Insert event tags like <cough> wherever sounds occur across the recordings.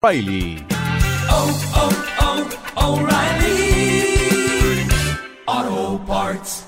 O'Reilly. Oh, oh, oh, O'Reilly. Auto Parts.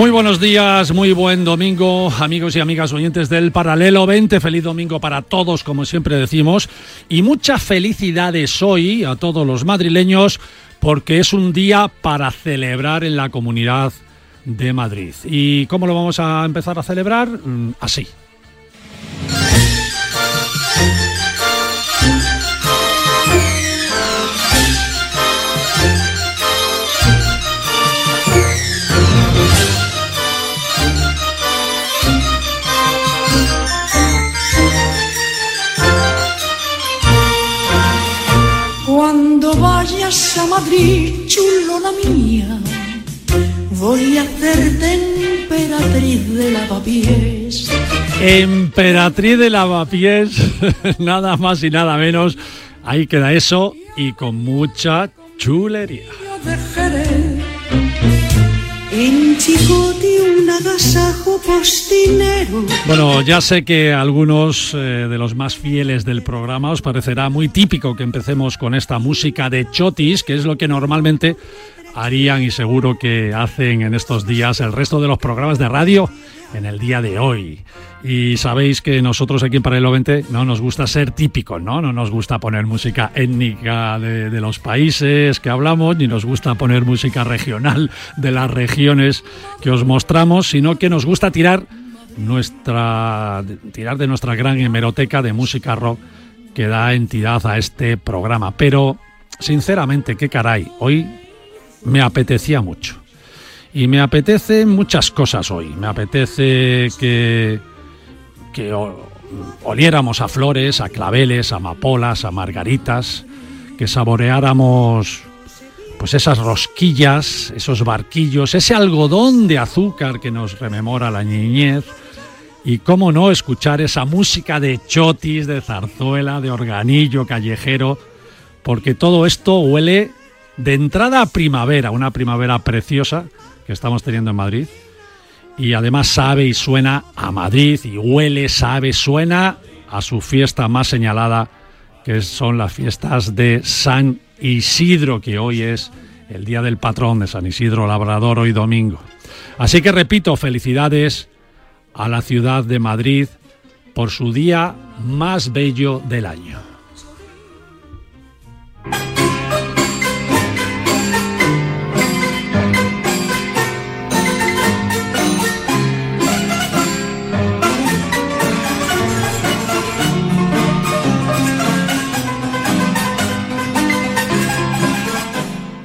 Muy buenos días, muy buen domingo, amigos y amigas oyentes del Paralelo 20. Feliz domingo para todos, como siempre decimos. Y muchas felicidades hoy a todos los madrileños, porque es un día para celebrar en la comunidad de Madrid. ¿Y cómo lo vamos a empezar a celebrar? Mm, Así. Cuando vayas a Madrid, chulona mía, voy a hacerte emperatriz de lavapiés. Emperatriz de lavapiés, <laughs> nada más y nada menos. Ahí queda eso y con mucha chulería. Yo en Chicote un agasajo postinero. Bueno, ya sé que a algunos eh, de los más fieles del programa os parecerá muy típico que empecemos con esta música de chotis, que es lo que normalmente harían y seguro que hacen en estos días el resto de los programas de radio en el día de hoy. Y sabéis que nosotros aquí en Paralelo 20 no nos gusta ser típicos, ¿no? No nos gusta poner música étnica de, de los países que hablamos, ni nos gusta poner música regional de las regiones que os mostramos, sino que nos gusta tirar nuestra tirar de nuestra gran hemeroteca de música rock que da entidad a este programa. Pero, sinceramente, qué caray, hoy me apetecía mucho. Y me apetece muchas cosas hoy. Me apetece que, que oliéramos a flores, a claveles, a amapolas, a margaritas, que saboreáramos pues esas rosquillas, esos barquillos, ese algodón de azúcar que nos rememora la niñez. Y cómo no escuchar esa música de chotis, de zarzuela, de organillo callejero, porque todo esto huele de entrada primavera, una primavera preciosa que estamos teniendo en Madrid. Y además sabe y suena a Madrid y huele, sabe, suena a su fiesta más señalada, que son las fiestas de San Isidro, que hoy es el día del patrón de San Isidro Labrador, hoy domingo. Así que repito, felicidades a la ciudad de Madrid por su día más bello del año.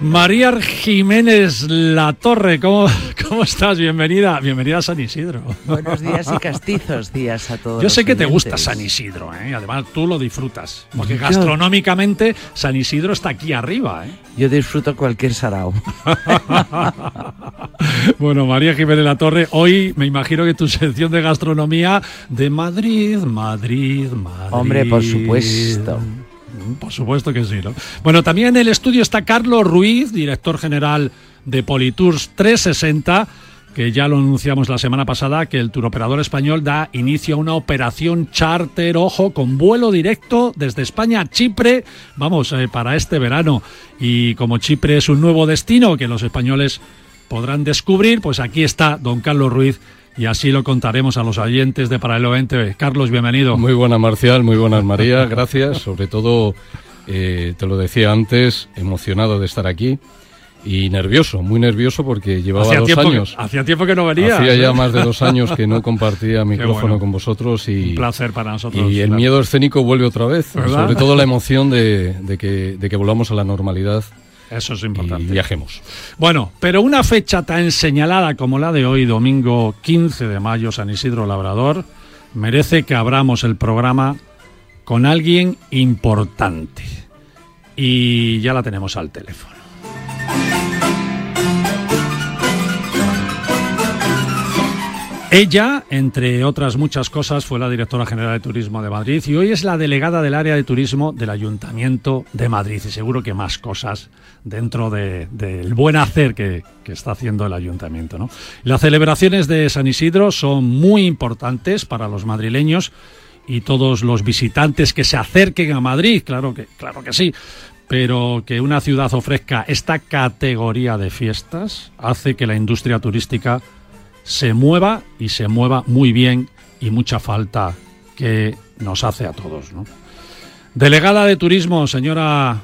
María Jiménez La Torre, ¿cómo, ¿cómo estás? Bienvenida, bienvenida a San Isidro. Buenos días y castizos días a todos. Yo sé los que te gusta San Isidro, ¿eh? además tú lo disfrutas, porque gastronómicamente San Isidro está aquí arriba. ¿eh? Yo disfruto cualquier sarao. <laughs> Bueno, María Jiménez La Torre, hoy me imagino que tu sección de gastronomía de Madrid, Madrid, Madrid. Hombre, por supuesto. Por supuesto que sí, ¿no? Bueno, también en el estudio está Carlos Ruiz, director general de Politours 360, que ya lo anunciamos la semana pasada, que el turoperador español da inicio a una operación charter, ojo, con vuelo directo desde España a Chipre, vamos, eh, para este verano. Y como Chipre es un nuevo destino que los españoles podrán descubrir, pues aquí está don Carlos Ruiz y así lo contaremos a los oyentes de Paralelo 20. Carlos, bienvenido. Muy buenas, Marcial, muy buenas, María, <laughs> gracias. Sobre todo, eh, te lo decía antes, emocionado de estar aquí y nervioso, muy nervioso porque llevaba Hacía dos años. hacía tiempo que no venías, Hacía ya más de dos <laughs> años que no compartía micrófono bueno. con vosotros y, Un placer para nosotros. y el claro. miedo escénico vuelve otra vez. ¿Verdad? Sobre todo la emoción de, de que, de que volvamos a la normalidad Eso es y importante. viajemos. Bueno, pero una fecha tan señalada como la de hoy, domingo 15 de mayo, San Isidro Labrador, merece que abramos el programa con alguien importante. Y ya la tenemos al teléfono. Ella, entre otras muchas cosas, fue la directora general de Turismo de Madrid y hoy es la delegada del área de turismo del Ayuntamiento de Madrid y seguro que más cosas dentro de- del buen hacer que, está haciendo el Ayuntamiento. Las celebraciones de San Isidro son muy importantes para los madrileños y todos los visitantes que se acerquen a Madrid, claro que, claro que sí. Pero que una ciudad ofrezca esta categoría de fiestas hace que la industria turística se mueva y se mueva muy bien y mucha falta que nos hace a todos. ¿no? Delegada de Turismo, señora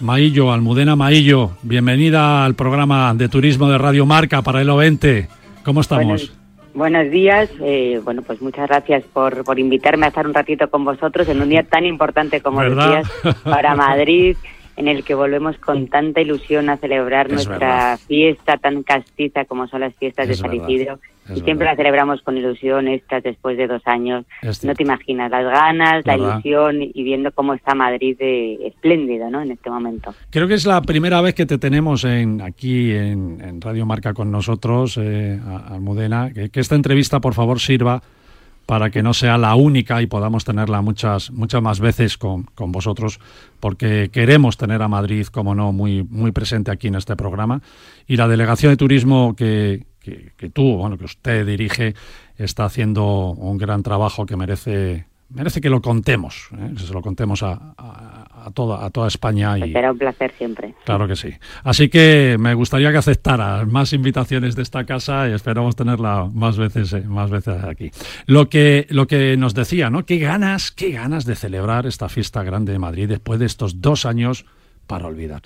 Maillo, Almudena Maillo, bienvenida al programa de turismo de Radio Marca para el O20. ¿Cómo estamos? Buenos, buenos días. eh, bueno, pues muchas gracias por, por invitarme a estar un ratito con vosotros en un día tan importante como ¿Verdad? decías para <laughs> Madrid, en el que volvemos con tanta ilusión a celebrar Es nuestra verdad. fiesta tan castiza como son las fiestas Es de San Isidro. Y siempre verdad. la celebramos con ilusión estas después de dos años. No te imaginas las ganas, la ¿Verdad? ilusión y viendo cómo está Madrid de espléndido, ¿no? En este momento. Creo que es la primera vez que te tenemos en, aquí en, en Radio Marca con nosotros, eh, Almudena. Que, que esta entrevista, por favor, sirva para que no sea la única y podamos tenerla muchas, muchas más veces con, con vosotros, porque queremos tener a Madrid, como no, muy, muy presente aquí en este programa. Y la delegación de turismo que, que, que tú, bueno, que usted dirige, está haciendo un gran trabajo que merece, merece que lo contemos, ¿eh? se lo contemos a, a toda, a toda España. Pues Y, será un placer siempre. Claro que sí. Así que me gustaría que aceptara más invitaciones de esta casa y esperamos tenerla más veces, eh, más veces aquí. Lo que, lo que nos decía, ¿no? Qué ganas, qué ganas de celebrar esta fiesta grande de Madrid después de estos dos años para olvidar.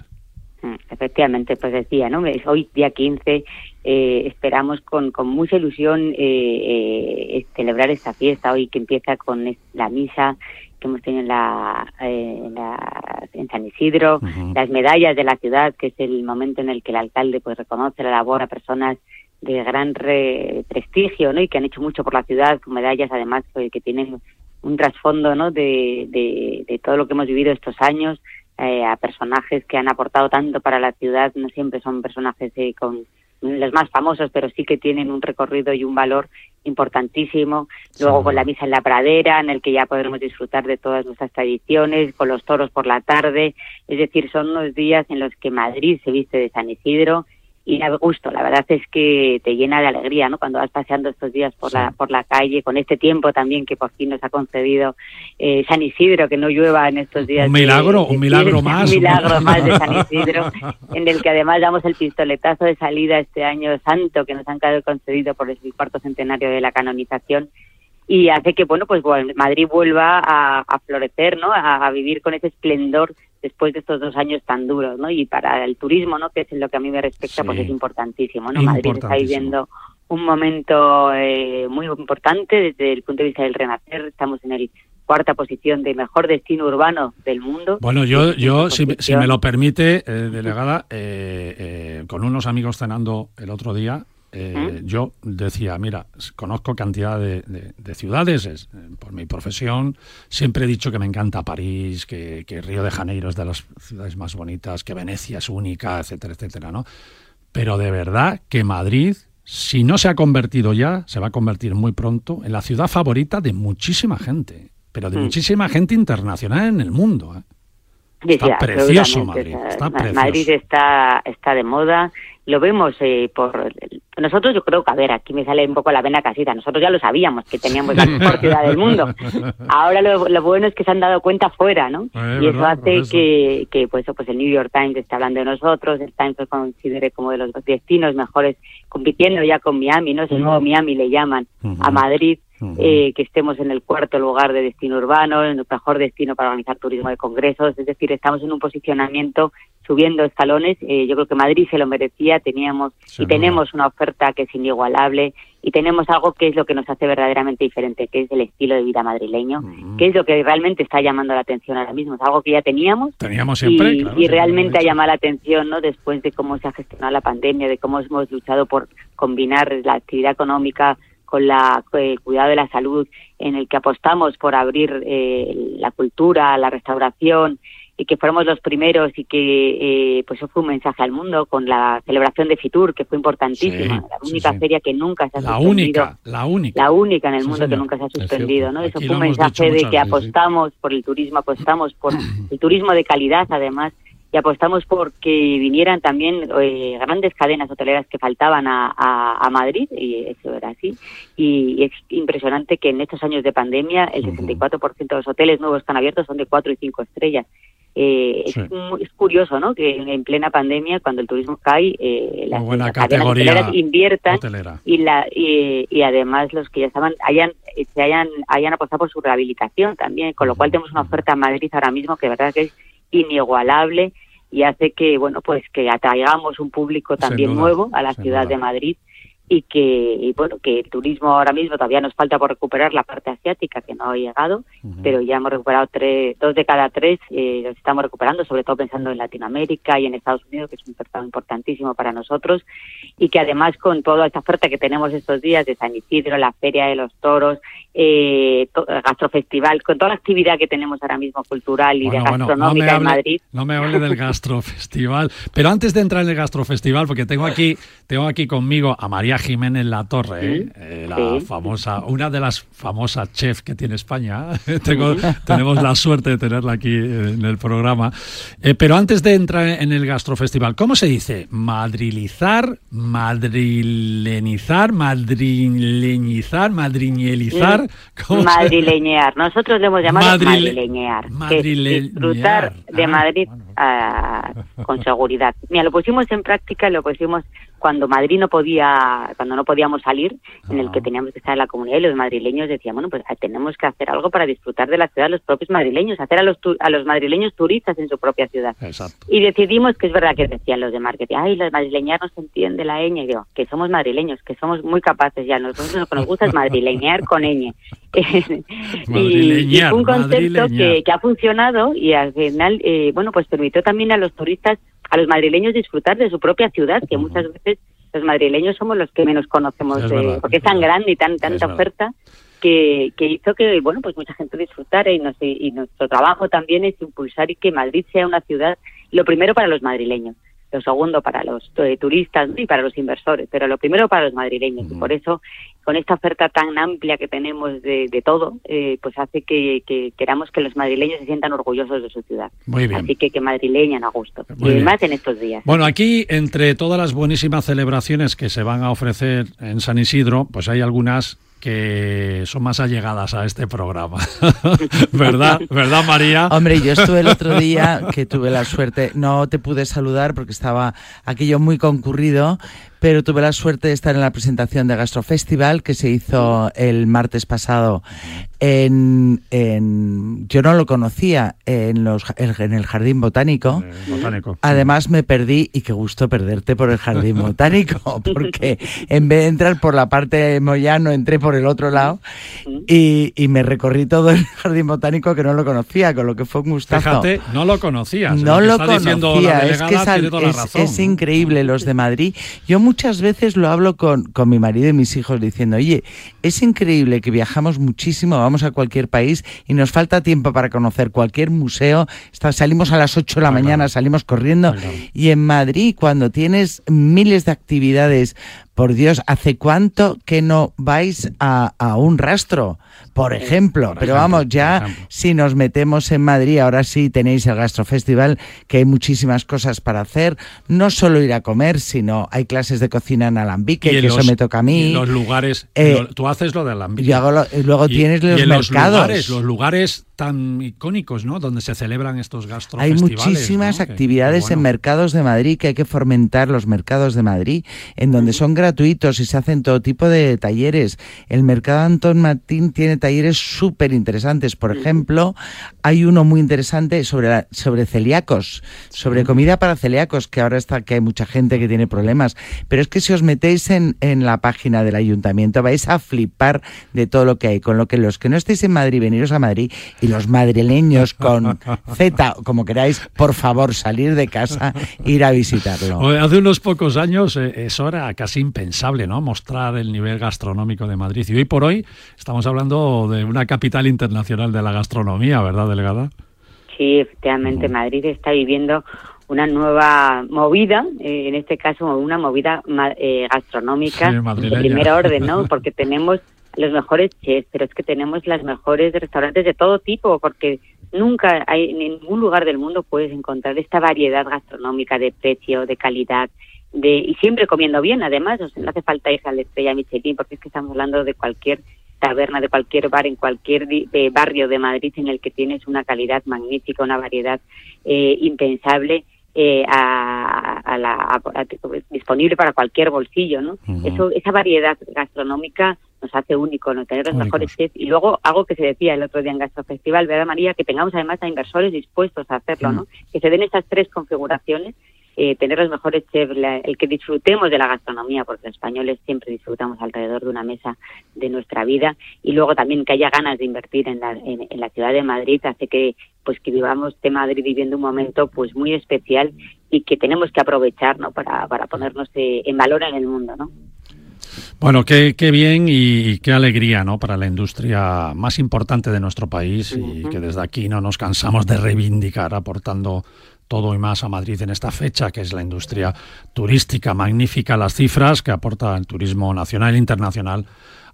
Mm, Efectivamente, pues decía, ¿no? Hoy, día 15, eh, esperamos con, con mucha ilusión eh, eh, celebrar esta fiesta, hoy que empieza con la misa que hemos tenido en, la, eh, en, la- en San Isidro, las medallas de la ciudad, que es el momento en el que el alcalde pues reconoce la labor a personas de gran re- prestigio, ¿no? Y que han hecho mucho por la ciudad, con medallas además pues, que tienen un trasfondo, ¿no? De, de, de todo lo que hemos vivido estos años, eh, a personajes que han aportado tanto para la ciudad, no siempre son personajes eh, con los más famosos, pero sí que tienen un recorrido y un valor importantísimo. Luego Sí. con la misa en la pradera, en el que ya podremos disfrutar de todas nuestras tradiciones, con los toros por la tarde. Es decir, son unos días en los que Madrid se viste de San Isidro y da gusto. La verdad es que te llena de alegría, ¿no? Cuando vas paseando estos días por la por la calle, con este tiempo también que por fin nos ha concedido eh, San Isidro, que no llueva en estos días. Un milagro, de un milagro más. Un milagro más de San Isidro, en el que además damos el pistoletazo de salida este año santo que nos han quedado concedido por el cuarto centenario de la canonización y hace que bueno pues bueno, Madrid vuelva a, a florecer no a, a vivir con ese esplendor después de estos dos años tan duros no y para el turismo no que es en lo que a mí me respecta Sí. pues es importantísimo no Madrid está viviendo un momento eh, muy importante desde el punto de vista del renacer. Estamos en el cuarta posición de mejor destino urbano del mundo. Bueno, yo, yo si, me- si me lo permite, eh, delegada, eh, eh, con unos amigos cenando el otro día, eh, yo decía, mira, conozco cantidad de, de- de ciudades, es, eh, por mi profesión, siempre he dicho que me encanta París, que, que Río de Janeiro es de las ciudades más bonitas, que Venecia es única, etcétera, etcétera, ¿no? Pero de verdad que Madrid, si no se ha convertido ya, se va a convertir muy pronto en la ciudad favorita de muchísima gente, pero de Mm. muchísima gente internacional en el mundo. ¿eh? Está precioso. Madrid, está Ma- precioso. Madrid está, está de moda lo vemos eh, por nosotros yo creo que a ver aquí me sale un poco la vena casita nosotros ya lo sabíamos que teníamos la <laughs> mejor ciudad del mundo. Ahora lo, lo bueno es que se han dado cuenta fuera no Eh, y eso ¿verdad? hace eso. que que pues, pues el New York Times está hablando de nosotros el Times lo considere como de los destinos mejores compitiendo ya con Miami no es el nuevo Miami le llaman a Madrid eh, que estemos en el cuarto lugar de destino urbano, en el mejor destino para organizar turismo de congresos, es decir, estamos en un posicionamiento subiendo escalones. Eh, yo creo que Madrid se lo merecía, teníamos y tenemos una oferta que es inigualable y tenemos algo que es lo que nos hace verdaderamente diferente, que es el estilo de vida madrileño, que es lo que realmente está llamando la atención ahora mismo. Es algo que ya teníamos Teníamos siempre, y, claro, y siempre lo realmente ha llamado la atención no después de cómo se ha gestionado la pandemia de cómo hemos luchado por combinar la actividad económica con la el cuidado de la salud en el que apostamos por abrir eh, la cultura la restauración y que fuéramos los primeros y que eh, pues eso fue un mensaje al mundo con la celebración de Fitur que fue importantísima Sí, la única sí. feria que nunca se ha La suspendido única, la única. la única en el mundo que nunca se ha suspendido. ¿no? Eso Aquí fue un mensaje de que veces, apostamos por el turismo, apostamos por el turismo de calidad, además, y apostamos por que vinieran también eh, grandes cadenas hoteleras que faltaban a, a- a Madrid, y eso era así. Y es impresionante que en estos años de pandemia el 64% de los hoteles nuevos que están abiertos son de 4 y 5 estrellas. Eh, Sí. es, curioso, ¿no? Que en, en plena pandemia, cuando el turismo cae, eh, las, las cadenas hoteleras inviertan hotelera. y la y, y además los que ya estaban hayan eh, se hayan hayan apostado por su rehabilitación también con lo cual tenemos una oferta en Madrid ahora mismo que de verdad que es inigualable y hace que bueno pues que atraigamos un público también nuevo a la ciudad de Madrid y que y bueno que el turismo ahora mismo todavía nos falta por recuperar la parte asiática que no ha llegado pero ya hemos recuperado tres, dos de cada tres eh, los estamos recuperando sobre todo pensando en Latinoamérica y en Estados Unidos que es un mercado importantísimo para nosotros y que además con toda esta oferta que tenemos estos días de San Isidro, la Feria de los Toros, eh, to- Gastrofestival, con toda la actividad que tenemos ahora mismo cultural y Bueno, de bueno, no gastronómica me, en hable, Madrid. no me hable del gastrofestival. Pero antes de entrar en el gastrofestival, porque tengo aquí, tengo aquí conmigo a María Jiménez La Torre, ¿eh? Eh, la Sí. famosa, una de las famosas chefs que tiene España. <laughs> Tengo- tenemos la suerte de tenerla aquí en el programa. Eh, pero antes de entrar en el gastrofestival, ¿cómo se dice? Madrilizar, madrilenizar, madrileñizar, madriñelizar. ¿Cómo se- Madrileñear. Nosotros le hemos llamado Madrile- madrileñear. que Madrileñear. disfrutar de Ah, Madrid bueno, ah, con seguridad. Mira, lo pusimos en práctica, lo pusimos cuando Madrid no podía, cuando no podíamos salir, en el que Ah. teníamos que estar en la comunidad y los madrileños decían, bueno, pues ah, tenemos que hacer algo para disfrutar de la ciudad los propios madrileños, hacer a los, tu- a los madrileños turistas en su propia ciudad. Exacto. Y decidimos que es verdad que decían los de marketing, ay, los madrileños no se entiende la ñ, y digo, que somos madrileños, que somos muy capaces ya, nosotros lo que nos gusta es madrileñar con ñ. <laughs> y, un concepto que, que ha funcionado y al final, eh, bueno, pues permitió también a los turistas, a los madrileños disfrutar de su propia ciudad, que muchas veces los madrileños somos los que menos conocemos, Es eh, porque es tan verdad. grande y tan tanta oferta que, que hizo que bueno pues mucha gente disfrutara y, nos- y nuestro trabajo también es impulsar y que Madrid sea una ciudad lo primero para los madrileños lo segundo para los eh, turistas y para los inversores pero lo primero para los madrileños y por eso con esta oferta tan amplia que tenemos de, de todo eh, pues hace que, que queramos que los madrileños se sientan orgullosos de su ciudad. Muy bien. así que que madrileñan a gusto. Muy y bien. más en estos días. Bueno, aquí, entre todas las buenísimas celebraciones que se van a ofrecer en San Isidro, pues hay algunas que son más allegadas a este programa. <laughs> ¿Verdad? ¿Verdad, María? Hombre, yo estuve el otro día que tuve la suerte, no te pude saludar porque estaba aquello muy concurrido, pero tuve la suerte de estar en la presentación de Gastrofestival que se hizo el martes pasado en, en- yo no lo conocía, en, los, en el Jardín Botánico. Botánico. Además me perdí y qué gusto perderte por el jardín botánico, <laughs> porque en vez de entrar por la parte de Moyano entré por el otro lado y, y me recorrí todo el jardín botánico que no lo conocía, con lo que fue un gustazo. Fíjate, no lo conocías. No lo la conocía, es que es, es- es increíble los de Madrid. Yo muchas veces lo hablo con, con mi marido y mis hijos diciendo, oye, es increíble que viajamos muchísimo, vamos a cualquier país y nos falta tiempo para conocer cualquier museo. Está- salimos a las 8 de la mañana, salimos corriendo y en Madrid cuando tienes miles de actividades por Dios, ¿hace cuánto que no vais a, a un rastro? Por ejemplo, Por pero ejemplo, vamos, ya ejemplo. si nos metemos en Madrid, ahora sí tenéis el Gastrofestival, que hay muchísimas cosas para hacer, no solo ir a comer, sino hay clases de cocina en alambique, Y en que eso me toca a y mí. en los lugares, Eh, lo- tú haces lo de la Yo hago lo- y luego tienes los en los mercados. lugares, los lugares tan icónicos, ¿no? Donde se celebran estos Hay gastrofestivales. muchísimas ¿no? Que- actividades que bueno. en mercados de Madrid que hay que fomentar los mercados de Madrid, en donde son gratuitos y se hacen todo tipo de talleres. El mercado Antón Martín tiene talleres súper interesantes. Por ejemplo, hay uno muy interesante sobre, la- sobre celíacos, sobre comida para celíacos, que ahora está que hay mucha gente que tiene problemas. Pero es que si os metéis en, en la página del ayuntamiento vais a flipar de todo lo que hay. Con lo que los que no estéis en Madrid, veniros a Madrid y los madrileños con Z, como queráis, por favor, salir de casa, ir a visitarlo. Hace unos pocos años eh, eso era casi impensable, ¿no? Mostrar el nivel gastronómico de Madrid. Y hoy por hoy estamos hablando de una capital internacional de la gastronomía, ¿verdad, delegada? Sí, efectivamente, Madrid está viviendo una nueva movida, eh, en este caso una movida ma- eh, gastronómica Sí, de primer orden, ¿no? <laughs> Porque tenemos los mejores chefs, pero es que tenemos las mejores restaurantes de todo tipo, porque nunca hay en ningún lugar del mundo puedes encontrar esta variedad gastronómica de precio, de calidad, de y siempre comiendo bien, además, o sea, no hace falta ir a la estrella Michelin, porque es que estamos hablando de cualquier taberna, de cualquier bar en cualquier di- eh, barrio de Madrid en el que tienes una calidad magnífica, una variedad eh, impensable eh, a, a la, a- a- disponible para cualquier bolsillo, ¿no? Eso, esa variedad gastronómica nos hace únicos, ¿no? Tener los Únicos. mejores chefs y luego algo que se decía el otro día en Gastrofestival, ¿verdad María? Que tengamos además a inversores dispuestos a hacerlo, ¿no? Que se den estas tres configuraciones eh, tener los mejores chefs, la- el que disfrutemos de la gastronomía, porque los españoles siempre disfrutamos alrededor de una mesa de nuestra vida, y luego también que haya ganas de invertir en la, en, en la ciudad de Madrid hace que pues que vivamos de Madrid viviendo un momento pues muy especial y que tenemos que aprovechar ¿no? para, para ponernos eh, en valor en el mundo, ¿no? Bueno, qué, qué bien y, y qué alegría, ¿no? Para la industria más importante de nuestro país y que desde aquí no nos cansamos de reivindicar aportando todo y más a Madrid en esta fecha, que es la industria turística. Magnífica las cifras que aporta el turismo nacional e internacional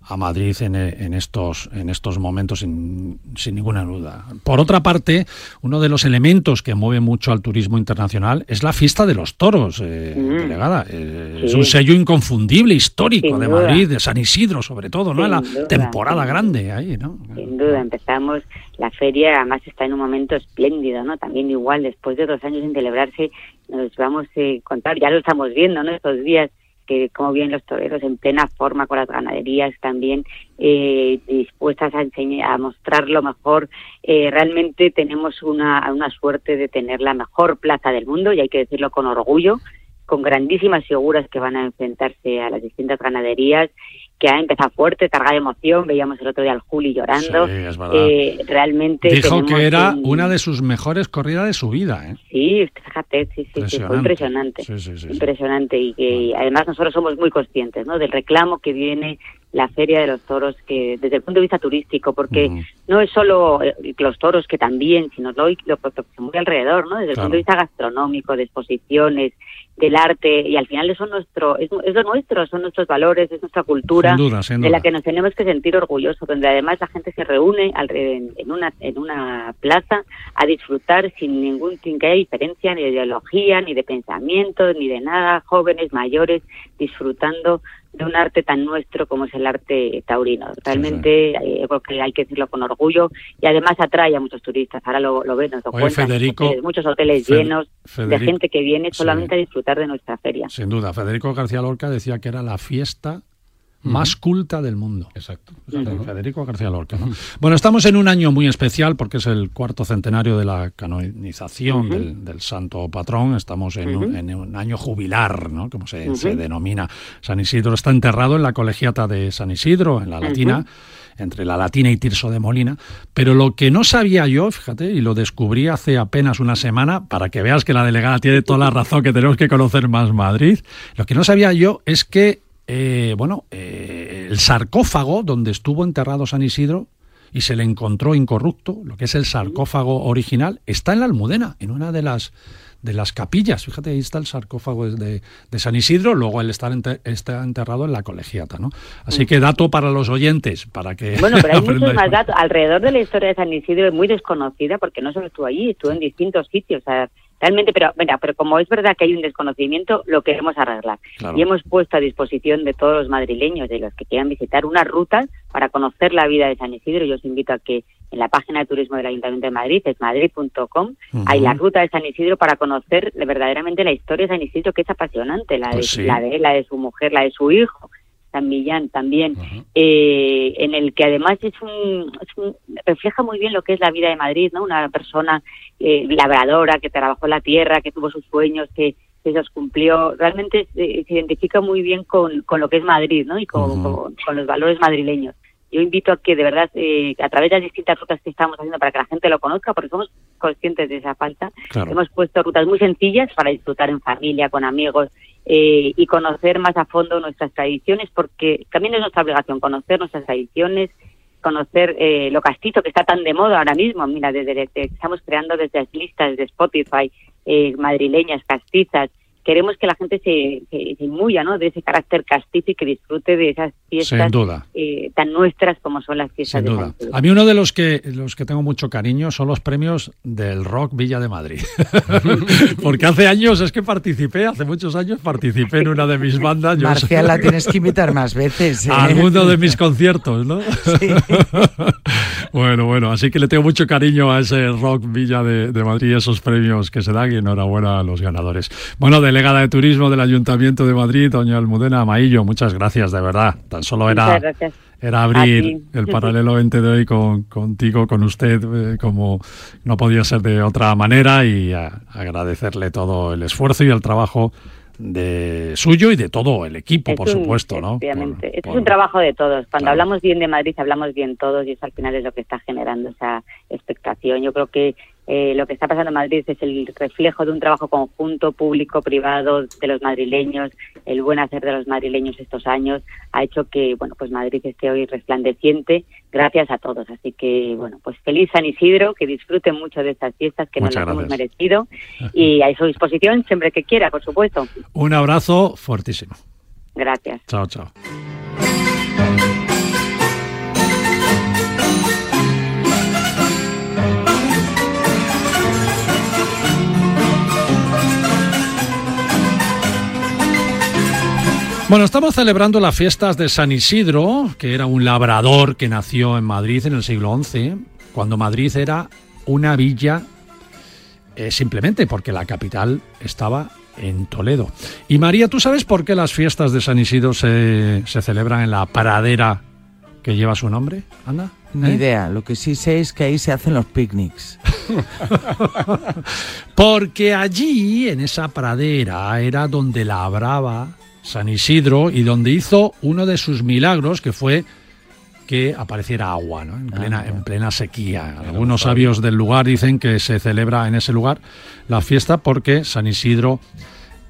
a Madrid en, eh, en estos, en estos momentos sin, sin ninguna duda. Por otra parte, uno de los elementos que mueve mucho al turismo internacional es la fiesta de los toros, eh, Mm. delegada. Eh, Es un sello inconfundible, histórico Sin de duda. Madrid, de San Isidro sobre todo, ¿no? En la Sin duda, temporada grande ahí, ¿no? Sin duda, empezamos la feria, además está en un momento espléndido, ¿no? También igual, después de dos años sin celebrarse, nos vamos a encontrar, ya lo estamos viendo, ¿no? Estos días, que como vienen los toreros en plena forma con las ganaderías también eh, dispuestas a enseñar, a mostrar lo mejor. Eh, realmente tenemos una, una suerte de tener la mejor plaza del mundo y hay que decirlo con orgullo con grandísimas figuras que van a enfrentarse a las distintas ganaderías, que ha empezado fuerte, cargada de emoción. Veíamos el otro día al Juli llorando. Sí, es verdad. Eh, realmente Dijo que era un- una de sus mejores corridas de su vida, ¿eh? Sí, fíjate, sí, sí, sí, fue impresionante. Sí, sí, sí, sí. Impresionante y que y además nosotros somos muy conscientes ¿no? del reclamo que viene la Feria de los Toros que desde el punto de vista turístico, porque Ujú. no es solo eh, los toros que también, sino lo, lo, lo que se mueve alrededor, ¿no? Desde Claro. el punto de vista gastronómico, de exposiciones, del arte y al final eso es nuestro es, es lo nuestro, son nuestros valores, es nuestra cultura Sin duda, sin de la que nos tenemos que sentir orgullosos, donde además la gente se reúne en una en una plaza a disfrutar sin ningún sin que haya diferencia ni de ideología, ni de pensamiento, ni de nada, jóvenes, mayores, disfrutando de un arte tan nuestro como es el arte taurino. Realmente eh, creo que hay que decirlo con orgullo y además atrae a muchos turistas. Ahora lo, lo ven, nos lo Oye, cuentan, Federico, hoteles, muchos hoteles Fe- llenos Federico- de gente que viene sí. solamente a disfrutar de nuestra feria. Sin duda. Federico García Lorca decía que era la fiesta más culta del mundo. Exacto. Federico García Lorca. ¿no? Bueno, estamos en un año muy especial porque es el cuarto centenario de la canonización del, del santo patrón. Estamos en, un, en un año jubilar, ¿no? como se, se denomina. San Isidro está enterrado en la colegiata de San Isidro, en la Latina. entre la Latina y Tirso de Molina, pero lo que no sabía yo, fíjate, y lo descubrí hace apenas una semana, para que veas que la delegada tiene toda la razón, que tenemos que conocer más Madrid, lo que no sabía yo es que eh, bueno, eh, el sarcófago donde estuvo enterrado San Isidro y se le encontró incorrupto, lo que es el sarcófago original, está en la Almudena, en una de las de las capillas. Fíjate, ahí está el sarcófago de, de San Isidro, luego él está, enter- está enterrado en la colegiata, ¿no? Así que dato para los oyentes, para que Bueno, pero <laughs> hay muchos más más. datos. Alrededor de la historia de San Isidro es muy desconocida porque no solo estuvo allí, estuvo en distintos sitios. O sea, realmente, pero, mira, pero como es verdad que hay un desconocimiento, lo queremos arreglar. Claro. Y hemos puesto a disposición de todos los madrileños, de los que quieran visitar, unas rutas para conocer la vida de San Isidro. Yo os invito a que en la página de turismo del Ayuntamiento de Madrid, es madrid.com, hay la ruta de San Isidro para conocer verdaderamente la historia de San Isidro, que es apasionante, la, Pues de, sí. la de él, la de su mujer, la de su hijo. San Millán también, eh, en el que además es un, es un- refleja muy bien lo que es la vida de Madrid, ¿no? Una persona eh, labradora que trabajó la tierra, que tuvo sus sueños, que, que los cumplió. Realmente eh, se identifica muy bien con, con lo que es Madrid, ¿no? Y con, Ujú. con- con los valores madrileños. Yo invito a que de verdad, eh, a través de las distintas rutas que estamos haciendo para que la gente lo conozca, porque somos conscientes de esa falta, Claro. hemos puesto rutas muy sencillas para disfrutar en familia, con amigos eh, y conocer más a fondo nuestras tradiciones, porque también es nuestra obligación conocer nuestras tradiciones, conocer eh, lo castizo que está tan de moda ahora mismo. Mira, desde, desde- estamos creando desde las listas de Spotify eh, madrileñas, castizas. Queremos que la gente se, se, se inmuya ¿no? de ese carácter castizo y que disfrute de esas fiestas Sin duda. eh, tan nuestras como son las fiestas Sin de duda. A mí uno de los que los que tengo mucho cariño son los premios del Rock Villa de Madrid. <laughs> Porque hace años es que participé, hace muchos años participé en una de mis bandas. Yo Marcial, la <laughs> tienes que invitar más veces. ¿eh? Alguno de mis <laughs> conciertos, ¿no? Bueno, bueno, así que le tengo mucho cariño a ese Rock Villa de, de Madrid, esos premios que se dan y enhorabuena a los ganadores. Bueno, delegada de turismo del Ayuntamiento de Madrid, doña Almudena Maillo, muchas gracias, de verdad. Tan solo era, era abrir el paralelo 20 de hoy con, contigo, con usted, eh, como no podía ser de otra manera y a- agradecerle todo el esfuerzo y el trabajo de suyo y de todo el equipo, Es por un- supuesto, ¿no? efectivamente. Por- Esto por- es un trabajo de todos. Cuando Claro. hablamos bien de Madrid, hablamos bien todos y eso al final es lo que está generando esa expectación. Yo creo que eh, lo que está pasando en Madrid es el reflejo de un trabajo conjunto, público, privado, de los madrileños. El buen hacer de los madrileños estos años ha hecho que, bueno, pues Madrid esté hoy resplandeciente gracias a todos. Así que, bueno, pues feliz San Isidro, que disfruten mucho de estas fiestas que Muchas nos las hemos merecido y a su disposición siempre que quiera, por supuesto. Un abrazo fuertísimo. Gracias. Chao, chao. Bueno, estamos celebrando las fiestas de San Isidro, que era un labrador que nació en Madrid en el siglo XI, cuando Madrid era una villa eh, simplemente porque la capital estaba en Toledo. Y María, ¿tú sabes por qué las fiestas de San Isidro se, se celebran en la pradera que lleva su nombre? Anda. Ni ¿Eh? idea. Lo que sí sé es que ahí se hacen los picnics. <laughs> Porque allí, en esa pradera, era donde labraba San Isidro y donde hizo uno de sus milagros, que fue que apareciera agua, ¿no? en, plena, en plena sequía. Algunos sabios del lugar dicen que se celebra en ese lugar la fiesta porque San Isidro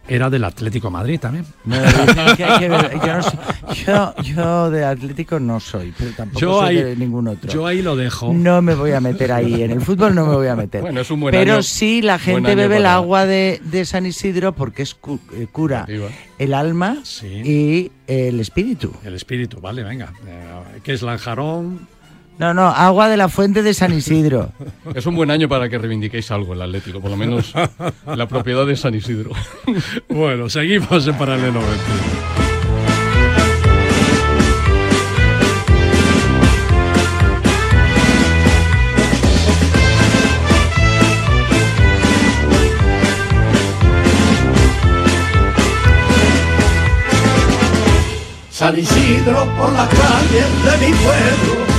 era del Atlético Madrid también. Me <laughs> dicen que hay que ver- yo, no soy- yo, yo de Atlético no soy, pero tampoco Yo soy ahí, de ningún otro. yo ahí lo dejo. No me voy a meter ahí. En el fútbol no me voy a meter. Bueno, es un buen Pero año- sí, la gente bebe el agua de, de San Isidro porque es cu- eh, cura el alma Sí. y el espíritu. El espíritu, vale, venga. Eh, ¿Qué es Lanjarón? No, no, agua de la fuente de San Isidro. <laughs> Es un buen año para que reivindiquéis algo el Atlético, por lo menos <laughs> la propiedad de San Isidro. <laughs> Bueno, seguimos en paralelo 20. San Isidro por la calle de mi pueblo.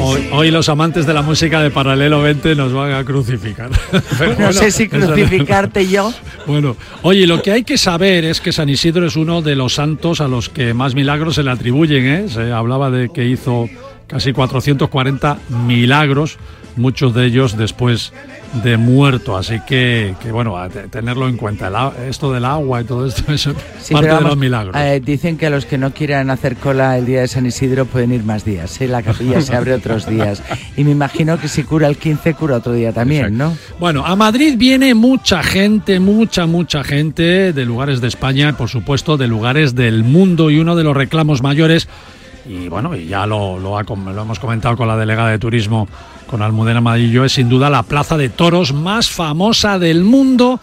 Hoy, hoy los amantes de la música de Paralelo 20 nos van a crucificar. <laughs> Pero No bueno, sé si crucificarte yo. Bueno, oye, lo que hay que saber es que San Isidro es uno de los santos a los que más milagros se le atribuyen. ¿eh? Se hablaba de que hizo casi 440 milagros muchos de ellos después de muerto. Así que, que bueno, a te- tenerlo en cuenta. El a- esto del agua y todo esto <laughs> es Sí, parte de los milagros. eh, dicen que los que no quieran hacer cola el día de San Isidro pueden ir más días. ¿eh? La capilla se abre otros <laughs> días. Y me imagino que si cura el 15, cura otro día también, ¿no? Bueno, a Madrid viene mucha gente, mucha, mucha gente de lugares de España por supuesto de lugares del mundo y uno de los reclamos mayores, y bueno, y ya lo, lo, ha lo hemos comentado con la delegada de turismo, con Almudena Madillo, es sin duda la plaza de toros más famosa del mundo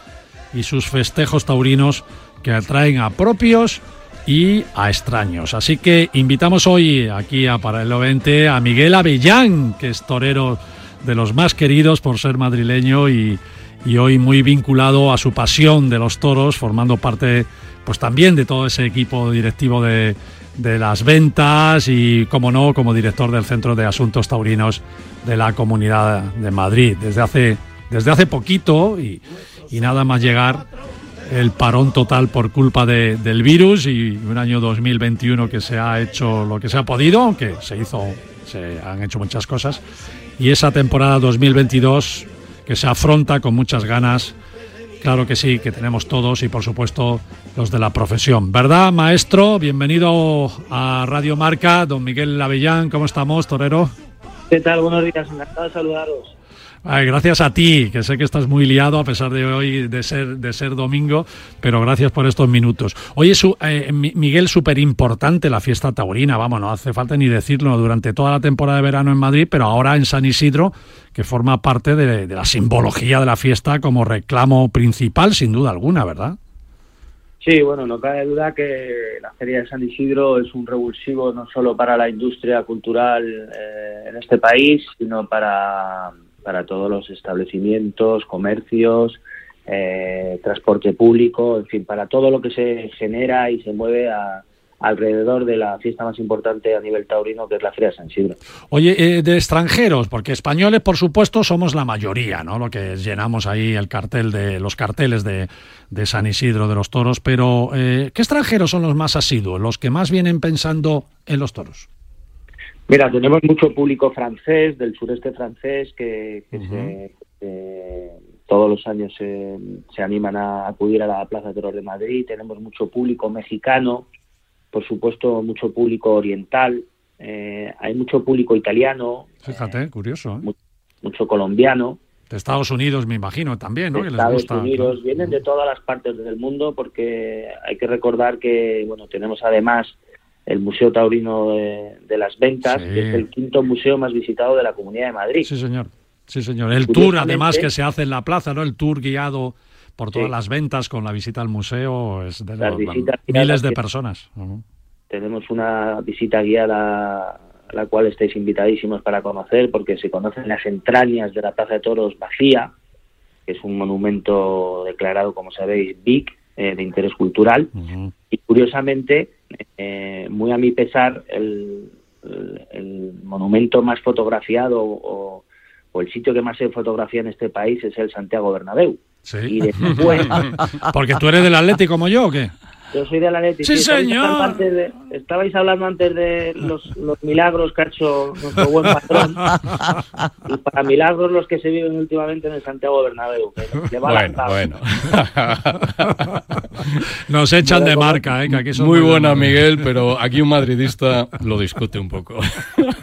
y sus festejos taurinos que atraen a propios y a extraños. Así que invitamos hoy aquí a Paralelo 20 a Miguel Avellán, que es torero de los más queridos por ser madrileño y, y hoy muy vinculado a su pasión de los toros, formando parte pues también de todo ese equipo directivo de, de las ventas y, como no, como director del Centro de Asuntos Taurinos de la Comunidad de Madrid. Desde hace, desde hace poquito y, y nada más llegar el parón total por culpa de- del virus y un año 2021 que se ha hecho lo que se ha podido, aunque se hizo, se han hecho muchas cosas, y esa temporada 2022 que se afronta con muchas ganas, claro que sí, que tenemos todos y por supuesto los de la profesión. ¿Verdad, maestro? Bienvenido a Radio Marca, don Miguel Avellán, ¿cómo estamos, torero? ¿Qué tal? Buenos días, encantado de saludaros. Gracias a ti, que sé que estás muy liado a pesar de hoy de ser de ser domingo, pero gracias por estos minutos. Oye, su, eh, Mi- Miguel, súper importante la fiesta taurina, vamos, no hace falta ni decirlo, durante toda la temporada de verano en Madrid, pero ahora en San Isidro, que forma parte de, de la simbología de la fiesta como reclamo principal, sin duda alguna, ¿verdad? Sí, bueno, no cabe duda que la Feria de San Isidro es un revulsivo no solo para la industria cultural eh, en este país, sino para, para todos los establecimientos, comercios, eh, transporte público, en fin, para todo lo que se genera y se mueve a- alrededor de la fiesta más importante a nivel taurino, que es la Feria de San Isidro. Oye, eh, de extranjeros, porque españoles, por supuesto, somos la mayoría, ¿no? Lo que llenamos ahí el cartel de los carteles de, de San Isidro de los toros, pero eh, ¿qué extranjeros son los más asiduos, los que más vienen pensando en los toros? Mira, tenemos mucho público francés, del sureste francés, que, que se- todos los años se, se animan a acudir a la Plaza de Toros de Madrid. Tenemos mucho público mexicano, por supuesto, mucho público oriental. eh, hay mucho público italiano, Fíjate, curioso. ¿eh? mu- mucho colombiano. De Estados Unidos, me imagino, también, ¿no? de les Estados gusta. Unidos, claro. vienen de todas las partes del mundo porque hay que recordar que bueno tenemos además el Museo Taurino de, de las Ventas, Sí. que es el quinto museo más visitado de la Comunidad de Madrid. Sí, señor. Sí, señor. El tour, además, que se hace en la plaza, ¿no? El tour guiado por todas Sí. las ventas con la visita al museo, es de Las los- visitas miles de personas. Tenemos una visita guiada a la cual estáis invitadísimos para conocer porque se conocen las entrañas de la Plaza de Toros vacía, que es un monumento declarado, como sabéis, BIC, eh, de interés cultural. Y curiosamente, eh, muy a mi pesar, el, el- el monumento más fotografiado o, o el sitio que más se fotografía en este país es el Santiago Bernabéu. Sí. Y después, <laughs> Porque tú eres del Atlético como yo, ¿o qué? Yo soy de la Leti. ¡Sí, estabais señor! hablando antes de- estabais hablando antes de los, los milagros que ha hecho nuestro buen patrón. y para milagros los que se viven últimamente en el Santiago Bernabéu. que le va Bueno, la bueno. <laughs> Nos echan de marca, ¿eh? Que aquí son Muy de buena. Miguel, pero aquí un madridista lo discute un poco.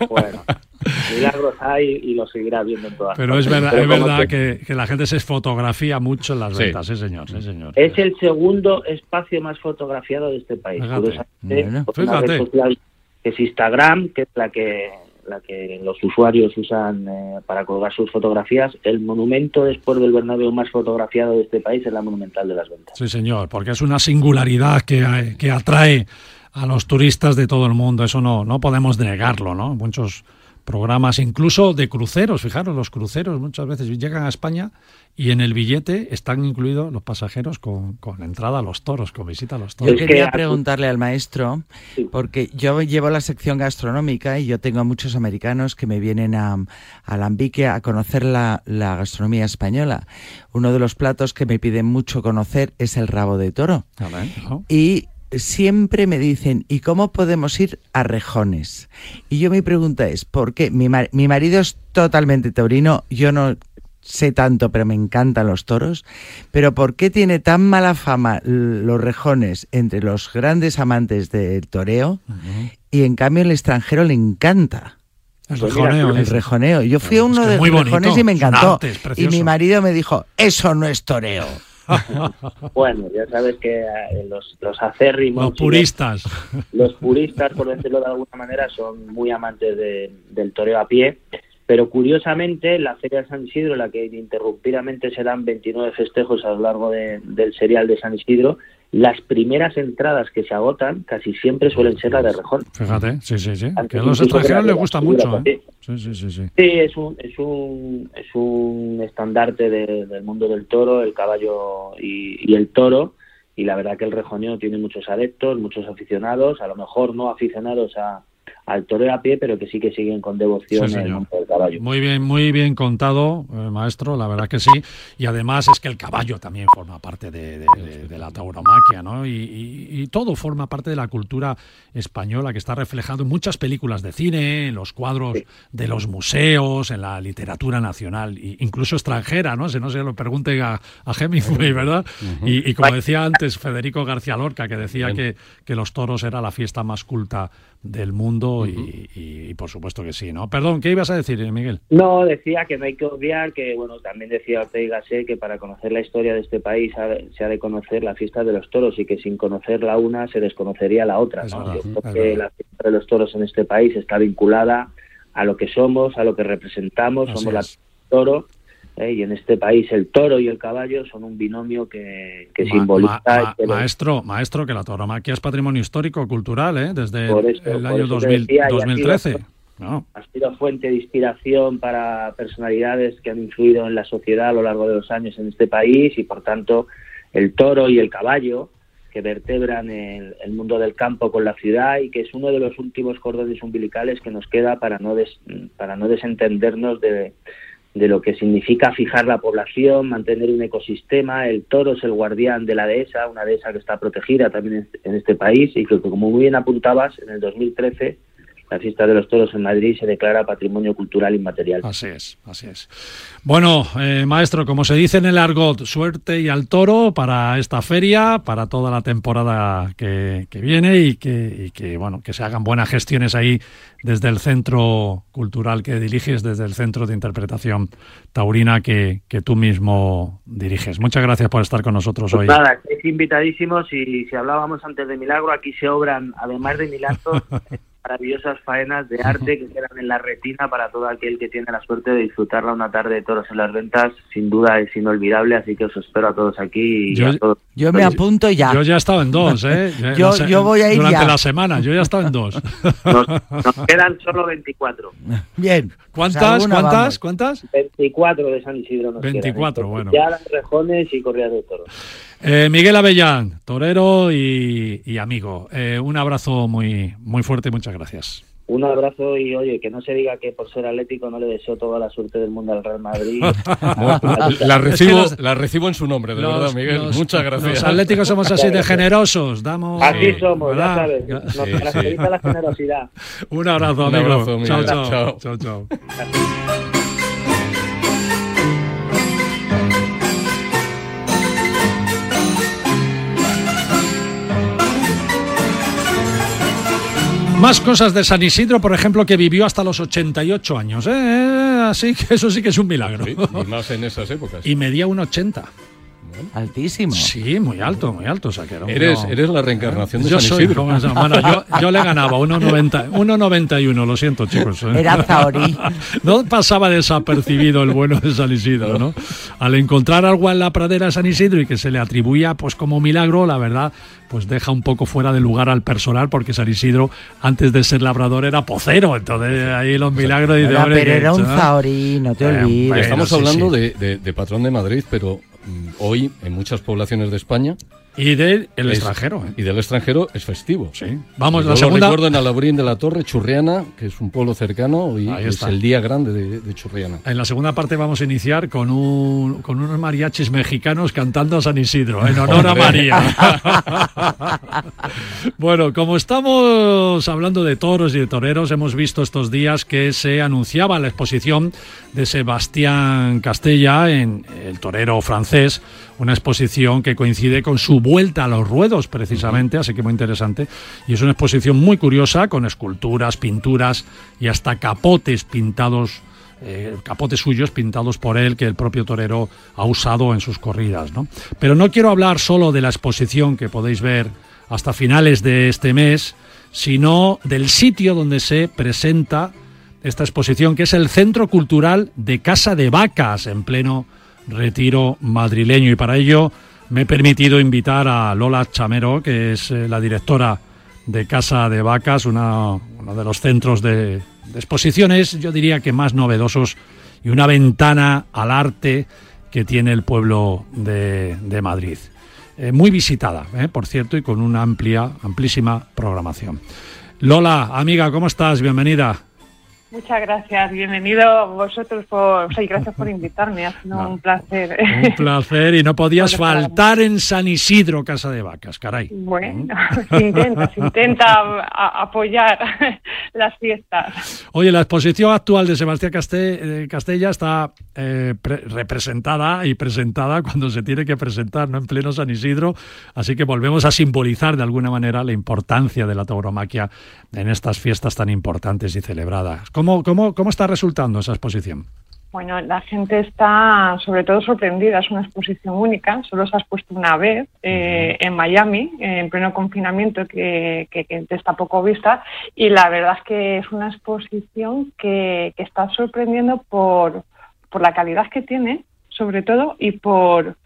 Bueno, <laughs> milagros hay y lo seguirá viendo en todas Pero es partes. verdad, Pero es verdad que que, la gente se fotografía mucho en las Sí. ventas, sí señor, sí señor. Es el segundo espacio más fotografiado de este país. Fíjate. Bueno, una fíjate. social que es Instagram, que es la que la que los usuarios usan eh, para colgar sus fotografías. El monumento después del Bernabéu más fotografiado de este país es la Monumental de las Ventas. Sí, señor, porque es una singularidad que, eh, que atrae a los turistas de todo el mundo. Eso no, no podemos negarlo, ¿no? Muchos programas, incluso de cruceros, fijaros, los cruceros muchas veces llegan a España y en el billete están incluidos los pasajeros con, con entrada a los toros, con visita a los Yo toros. que quería preguntarle al maestro, porque yo llevo la sección gastronómica y yo tengo a muchos americanos que me vienen a, a Alambique a conocer la, la gastronomía española. Uno de los platos que me piden mucho conocer es el rabo de toro. A ver, ¿no? Y siempre me dicen, ¿y cómo podemos ir a rejones? Y yo mi pregunta es, ¿por qué? Mi, mar- mi marido es totalmente taurino, yo no sé tanto, pero me encantan los toros, pero ¿por qué tiene tan mala fama los rejones entre los grandes amantes del toreo y en cambio el extranjero le encanta? El Pues rejoneo. El rejoneo. Yo fui a Es uno que de los rejones y me encantó. arte, y mi marido me dijo, eso no es toreo. <laughs> Bueno, ya sabes que eh, los, los acérrimos, Los puristas. los puristas, por decirlo de alguna manera, son muy amantes de- del toreo a pie. Pero curiosamente, la Feria de San Isidro, en la que ininterrumpidamente se dan 29 festejos a lo largo de- del serial de San Isidro, las primeras entradas que se agotan casi siempre suelen ser las de Rejón. Fíjate, sí, sí, sí. Antes Que a los extranjeros les gusta mucho. ¿eh? Sí, sí, sí, sí. Sí, es un, es un, es un estandarte de- del mundo del toro, el caballo y, y el toro. Y la verdad que el rejoneo tiene muchos adeptos, muchos aficionados, a lo mejor no aficionados a, al toreo a pie, pero que sí que siguen con devoción Sí, en el del caballo. Muy bien, muy bien contado, eh, maestro, la verdad que sí. Y además es que el caballo también forma parte de, de- de- de la tauromaquia, ¿no? Y, y- y todo forma parte de la cultura española que está reflejado en muchas películas de cine, en los cuadros de los museos, en la literatura nacional, e incluso extranjera, ¿no? Si no se lo pregunten a, a Hemingway, ¿verdad? y, y como decía antes Federico García Lorca, que decía que, que los toros era la fiesta más culta del mundo y, y- y por supuesto que sí, ¿no? Perdón, ¿qué ibas a decir, Miguel? No, decía que no hay que obviar, que bueno, también decía Ortega Gasset que para conocer la historia de este país ha de- se ha de conocer la fiesta de los toros y que sin conocer la una se desconocería la otra. Es ¿no? verdad, Yo creo es que verdad. la fiesta de los toros en este país está vinculada a lo que somos, a lo que representamos, Así somos la es. toro. ¿Eh? Y en este país el toro y el caballo son un binomio que, que Ma- simboliza ma- ma- lo- maestro, maestro, que la tauromaquia es patrimonio histórico cultural, ¿eh? Desde el año eso te 2000 decía, y ha sido- 2013. No, ha sido fuente de inspiración para personalidades que han influido en la sociedad a lo largo de los años en este país y por tanto el toro y el caballo que vertebran el, el mundo del campo con la ciudad y que es uno de los últimos cordones umbilicales que nos queda para no des- para no desentendernos de, de lo que significa fijar la población, mantener un ecosistema. El toro es el guardián de la dehesa, una dehesa que está protegida también en, en este país y que, como muy bien apuntabas, en el 2013 la fiesta de los toros en Madrid se declara patrimonio cultural inmaterial. así es, así es. Bueno, eh, maestro, como se dice en el argot, suerte y al toro para esta feria, para toda la temporada que, que viene y que, y que, bueno, que se hagan buenas gestiones ahí desde el centro cultural que diriges, desde el centro de interpretación taurina que, que tú mismo diriges. Muchas gracias por estar con nosotros Pues hoy. nada, estáis invitadísimos y si hablábamos antes de milagro, aquí se obran, además de milagros, <laughs> maravillosas faenas de arte que quedan en la retina para todo aquel que tiene la suerte de disfrutarla una tarde de toros en las ventas. Sin duda es inolvidable, así que os espero a todos aquí y Yo- a todos. Yo me apunto ya. Yo ya he estado en dos, ¿eh? <laughs> Yo- la yo voy a ir Durante ya. la semana, yo ya he estado en dos. <laughs> Nos, nos quedan solo 24. Bien. ¿Cuántas? Pues ¿Cuántas? vamos. ¿Cuántas? 24 de San Isidro nos 24, quedan. bueno. Ya las rejones y corridas de toros. Eh, Miguel Avellán, torero y, y amigo. Eh, un abrazo muy, muy fuerte y muchas gracias. Un abrazo y oye, que no se diga que por ser atlético no le deseo toda la suerte del mundo al Real Madrid. <laughs> La recibo, Es que los- la recibo en su nombre, de verdad, Miguel. los- Muchas gracias. Los atléticos somos así de generosos. Damos. Así somos, ¿verdad? ya sabes. Nos Sí, caracteriza sí. la generosidad. Un abrazo, Un amigo. abrazo, chao, chao, Chao. chao, chao. Más cosas de San Isidro, por ejemplo, que vivió hasta los 88 años. ¿eh? Así que eso sí que es un milagro. Sí, y más en esas épocas. Y medía un 80. Altísimo. Sí, muy alto, muy alto. O sea, que era un Eres, eres la reencarnación de Yo San soy Isidro. bueno, yo, yo le ganaba 1,90 1,91, lo siento, chicos. ¿eh? Era Zahorí. <laughs> No pasaba desapercibido el bueno de San Isidro, ¿no? Al encontrar algo en la pradera de San Isidro y que se le atribuía pues como milagro, la verdad, pues deja un poco fuera de lugar al personal porque San Isidro antes de ser labrador era pocero, entonces ahí los milagros "Hombre, pero ¿qué era un hecho, no?". Zahorí, no te Eh, olvides. Estamos hablando sí. De, de- de patrón de Madrid, pero hoy en muchas poblaciones de España Y del extranjero. ¿eh? Y del extranjero es festivo. Sí. Vamos, Yo la lo segunda. recuerdo en Alaurín de la Torre, Churriana, que es un pueblo cercano y es el día grande de, de Churriana. En la segunda parte vamos a iniciar con, un, con unos mariachis mexicanos cantando a San Isidro, en honor a. María. <laughs> bueno, como estamos hablando de toros y de toreros, hemos visto estos días que se anunciaba la exposición de Sebastián Castella en El Torero Francés, una exposición que coincide con su vuelta a los ruedos precisamente, así que muy interesante. Y es una exposición muy curiosa con esculturas, pinturas y hasta capotes pintados eh, capotes suyos pintados por él que el propio torero ha usado en sus corridas. ¿no? Pero no quiero hablar solo de la exposición que podéis ver hasta finales de este mes, sino del sitio donde se presenta esta exposición, que es el Centro Cultural de Casa de Vacas, en pleno retiro madrileño. Y para ello me he permitido invitar a Lola Chamero, que es eh, la directora de Casa de Vacas, una- uno de los centros de, de exposiciones, yo diría que más novedosos y una ventana al arte que tiene el pueblo de, de Madrid. Eh, muy visitada, eh, por cierto, y con una amplia, amplísima programación. Lola, amiga, ¿cómo estás? Bienvenida. Muchas gracias, bienvenido vosotros por, sí, gracias por invitarme, ha sido No. un placer. Un <laughs> placer y no podías faltar en San Isidro, Casa de Vacas, caray. Bueno, <laughs> se intenta, se intenta <laughs> a- apoyar las fiestas. Oye, la exposición actual de Sebastián eh, Castella está eh, pre- representada y presentada cuando se tiene que presentar, ¿no? En pleno San Isidro. Así que volvemos a simbolizar de alguna manera la importancia de la tauromaquia en estas fiestas tan importantes y celebradas. ¿Cómo, cómo, cómo está resultando esa exposición? Bueno, la gente está sobre todo sorprendida, es una exposición única, solo se ha expuesto una vez eh, en Miami, en pleno confinamiento, que, que, que está poco vista, y la verdad es que es una exposición que, que está sorprendiendo por, por la calidad que tiene, sobre todo, y por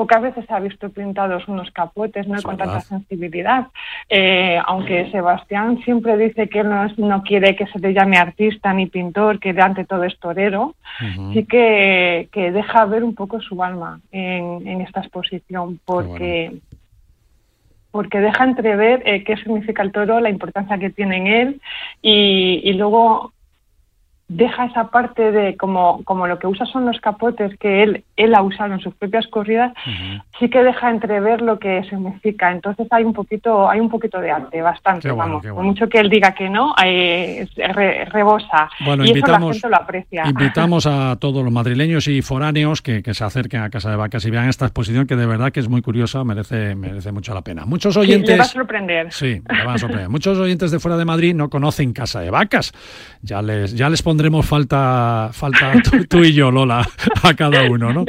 pocas veces se ha visto pintados unos capotes no con tanta sensibilidad. Eh, aunque Sebastián siempre dice que no, es- no quiere que se le llame artista ni pintor que de ante todo es torero sí que, que deja ver un poco su alma en, en esta exposición porque porque deja entrever eh, qué significa el toro, la importancia que tiene en él y, y luego deja esa parte de como, como lo que usa son los capotes que él, él ha usado en sus propias corridas, sí que deja entrever lo que significa. Entonces hay un poquito, hay un poquito de arte, bastante, bueno, vamos. qué Por bueno. mucho que él diga que no, eh, re- rebosa. Bueno, y eso la invitamos- gente lo aprecia. Invitamos a <laughs> todos los madrileños y foráneos que, que se acerquen a Casa de Vacas y vean esta exposición que de verdad que es muy curiosa, merece, merece mucho la pena. Muchos Sí, le va a oyentes... sorprender. Sí, me van a sorprender. Muchos oyentes de fuera de Madrid no conocen Casa de Vacas. Ya les, ya les pondremos falta, falta tú, y yo, Lola, a cada uno, ¿no?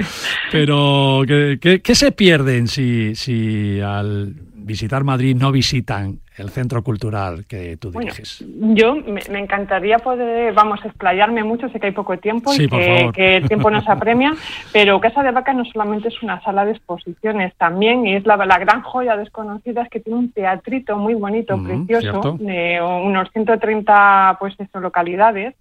Pero, ¿qué, qué- qué se pierden si, si al visitar Madrid no visitan el centro cultural que tú Bueno, diriges? yo me, me encantaría poder, vamos, explayarme mucho, sé que hay poco tiempo Sí, y que, que el tiempo nos apremia, <laughs> pero Casa de Vacas no solamente es una sala de exposiciones, también es la, la gran joya desconocida es que tiene un teatrito muy bonito, Mm, precioso, cierto. de unos 130 pues eso, localidades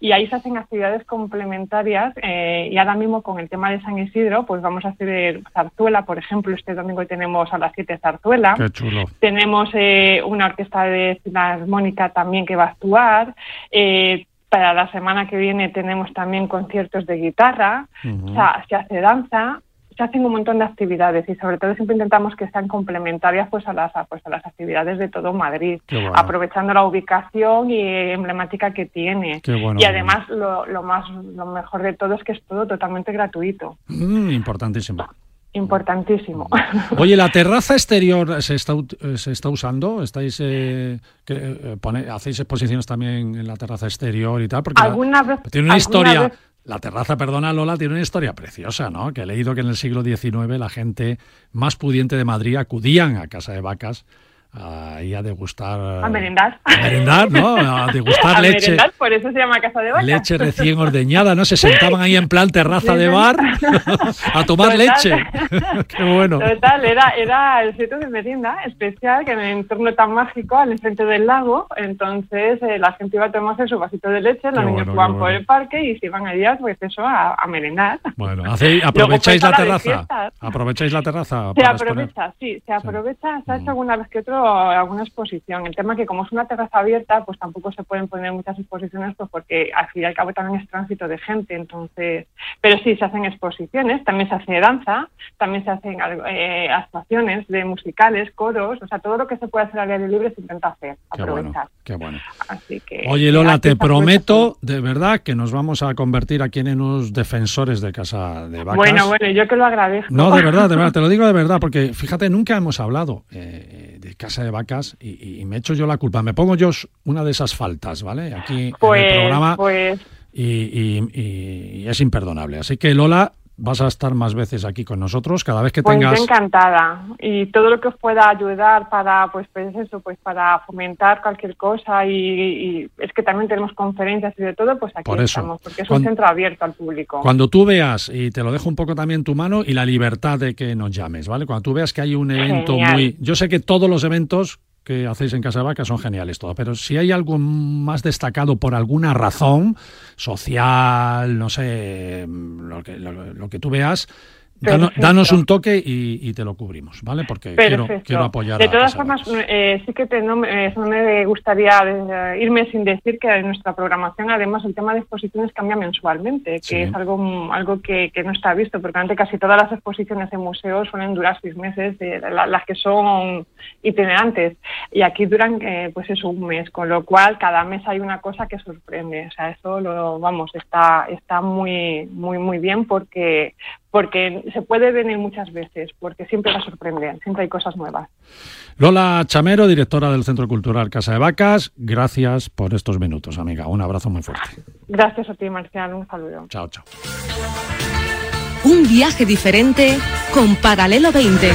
y ahí se hacen actividades complementarias eh, y ahora mismo con el tema de San Isidro pues vamos a hacer zarzuela, por ejemplo, este domingo tenemos a las 7 zarzuela. Qué chulo. Tenemos eh, una orquesta de filarmónica también que va a actuar. Eh, para la semana que viene tenemos también conciertos de guitarra. Ujú. O sea, se hace danza. Se hacen un montón de actividades y sobre todo siempre intentamos que sean complementarias pues a las pues a las actividades de todo Madrid, bueno. aprovechando la ubicación y emblemática que tiene. Bueno, y además lo, lo más lo mejor de todo es que es todo totalmente gratuito, Mm, importantísimo. Importantísimo. <laughs> Oye, la terraza exterior se está, se está usando. ¿Estáis eh, que, eh, pone- hacéis exposiciones también en la terraza exterior y tal? Porque la- alguna vez tiene una alguna historia. vez- La terraza, perdona Lola, tiene una historia preciosa, ¿no? Que he leído que en el siglo XIX la gente más pudiente de Madrid acudían a Casa de Vacas ahí a degustar. A merendar. A merendar, ¿no? A <laughs> degustar A leche. merendar, por eso se llama Casa de Vaca. Leche recién ordeñada, ¿no? Se sentaban ahí en plan terraza de bar <laughs> a tomar Total. leche. <laughs> Qué bueno. Total, era, era el sitio de merienda especial, que en el entorno tan mágico, al enfrente del lago, entonces eh, la gente iba a tomarse su vasito de leche, los Qué niños bueno, jugaban qué por bueno. el parque y se iban allá, pues eso, a, a merendar. Bueno, Luego aprovecháis la terraza. Aprovecháis la terraza. Se para exponer. aprovecha, sí, se aprovecha, se ha hecho alguna vez que otro alguna exposición. El tema es que como es una terraza abierta, pues tampoco se pueden poner muchas exposiciones, pues porque al fin y al cabo también es tránsito de gente, entonces, pero sí se hacen exposiciones, también se hace danza, también se hacen eh, actuaciones de musicales, coros, o sea, todo lo que se puede hacer al aire libre se intenta hacer, Qué bueno, aprovechar. qué bueno. Así que Oye, Lola, te prometo de verdad que nos vamos a convertir aquí en unos defensores de Casa de Vacas. Bueno, bueno, yo que lo agradezco. No, de verdad, de <laughs> verdad, te lo digo de verdad, porque fíjate, nunca hemos hablado eh, de Casa de Vacas y, y me echo yo la culpa. Me pongo yo una de esas faltas, ¿vale? Aquí en Pues, el programa pues y- y- y es imperdonable. Así que, Lola, vas a estar más veces aquí con nosotros cada vez que Pues tengas... yo encantada y todo lo que os pueda ayudar para pues pues eso pues para fomentar cualquier cosa y, y es que también tenemos conferencias y de todo pues aquí Por eso. estamos porque es un centro abierto al público Cuando tú veas, y te lo dejo un poco también en tu mano, y la libertad de que nos llames, ¿vale? Cuando tú veas que hay un evento Genial. muy... Yo sé que todos los eventos que hacéis en Casa Vaca son geniales todos, pero si hay algo más destacado por alguna razón social, no sé, lo que, lo, lo que tú veas, dano- danos un toque y, y te lo cubrimos, ¿vale? Porque quiero, quiero apoyar de a todas formas eh, sí que te- no, me- eh, no me gustaría eh, irme sin decir que en nuestra programación además el tema de exposiciones cambia mensualmente que Sí. es algo algo que, que no está visto porque antes casi todas las exposiciones en museos suelen durar seis meses eh, la- las que son itinerantes y aquí duran eh, pues eso un mes con lo cual cada mes hay una cosa que sorprende o sea eso lo vamos está está muy muy muy bien porque porque se puede venir muchas veces porque siempre va a sorprender siempre hay cosas nuevas Lola Chamero, directora del Centro Cultural Casa de Vacas, gracias por estos minutos, amiga. Un abrazo muy fuerte. gracias a ti Marcial un saludo Chao, chao. Un viaje diferente con Paralelo 20.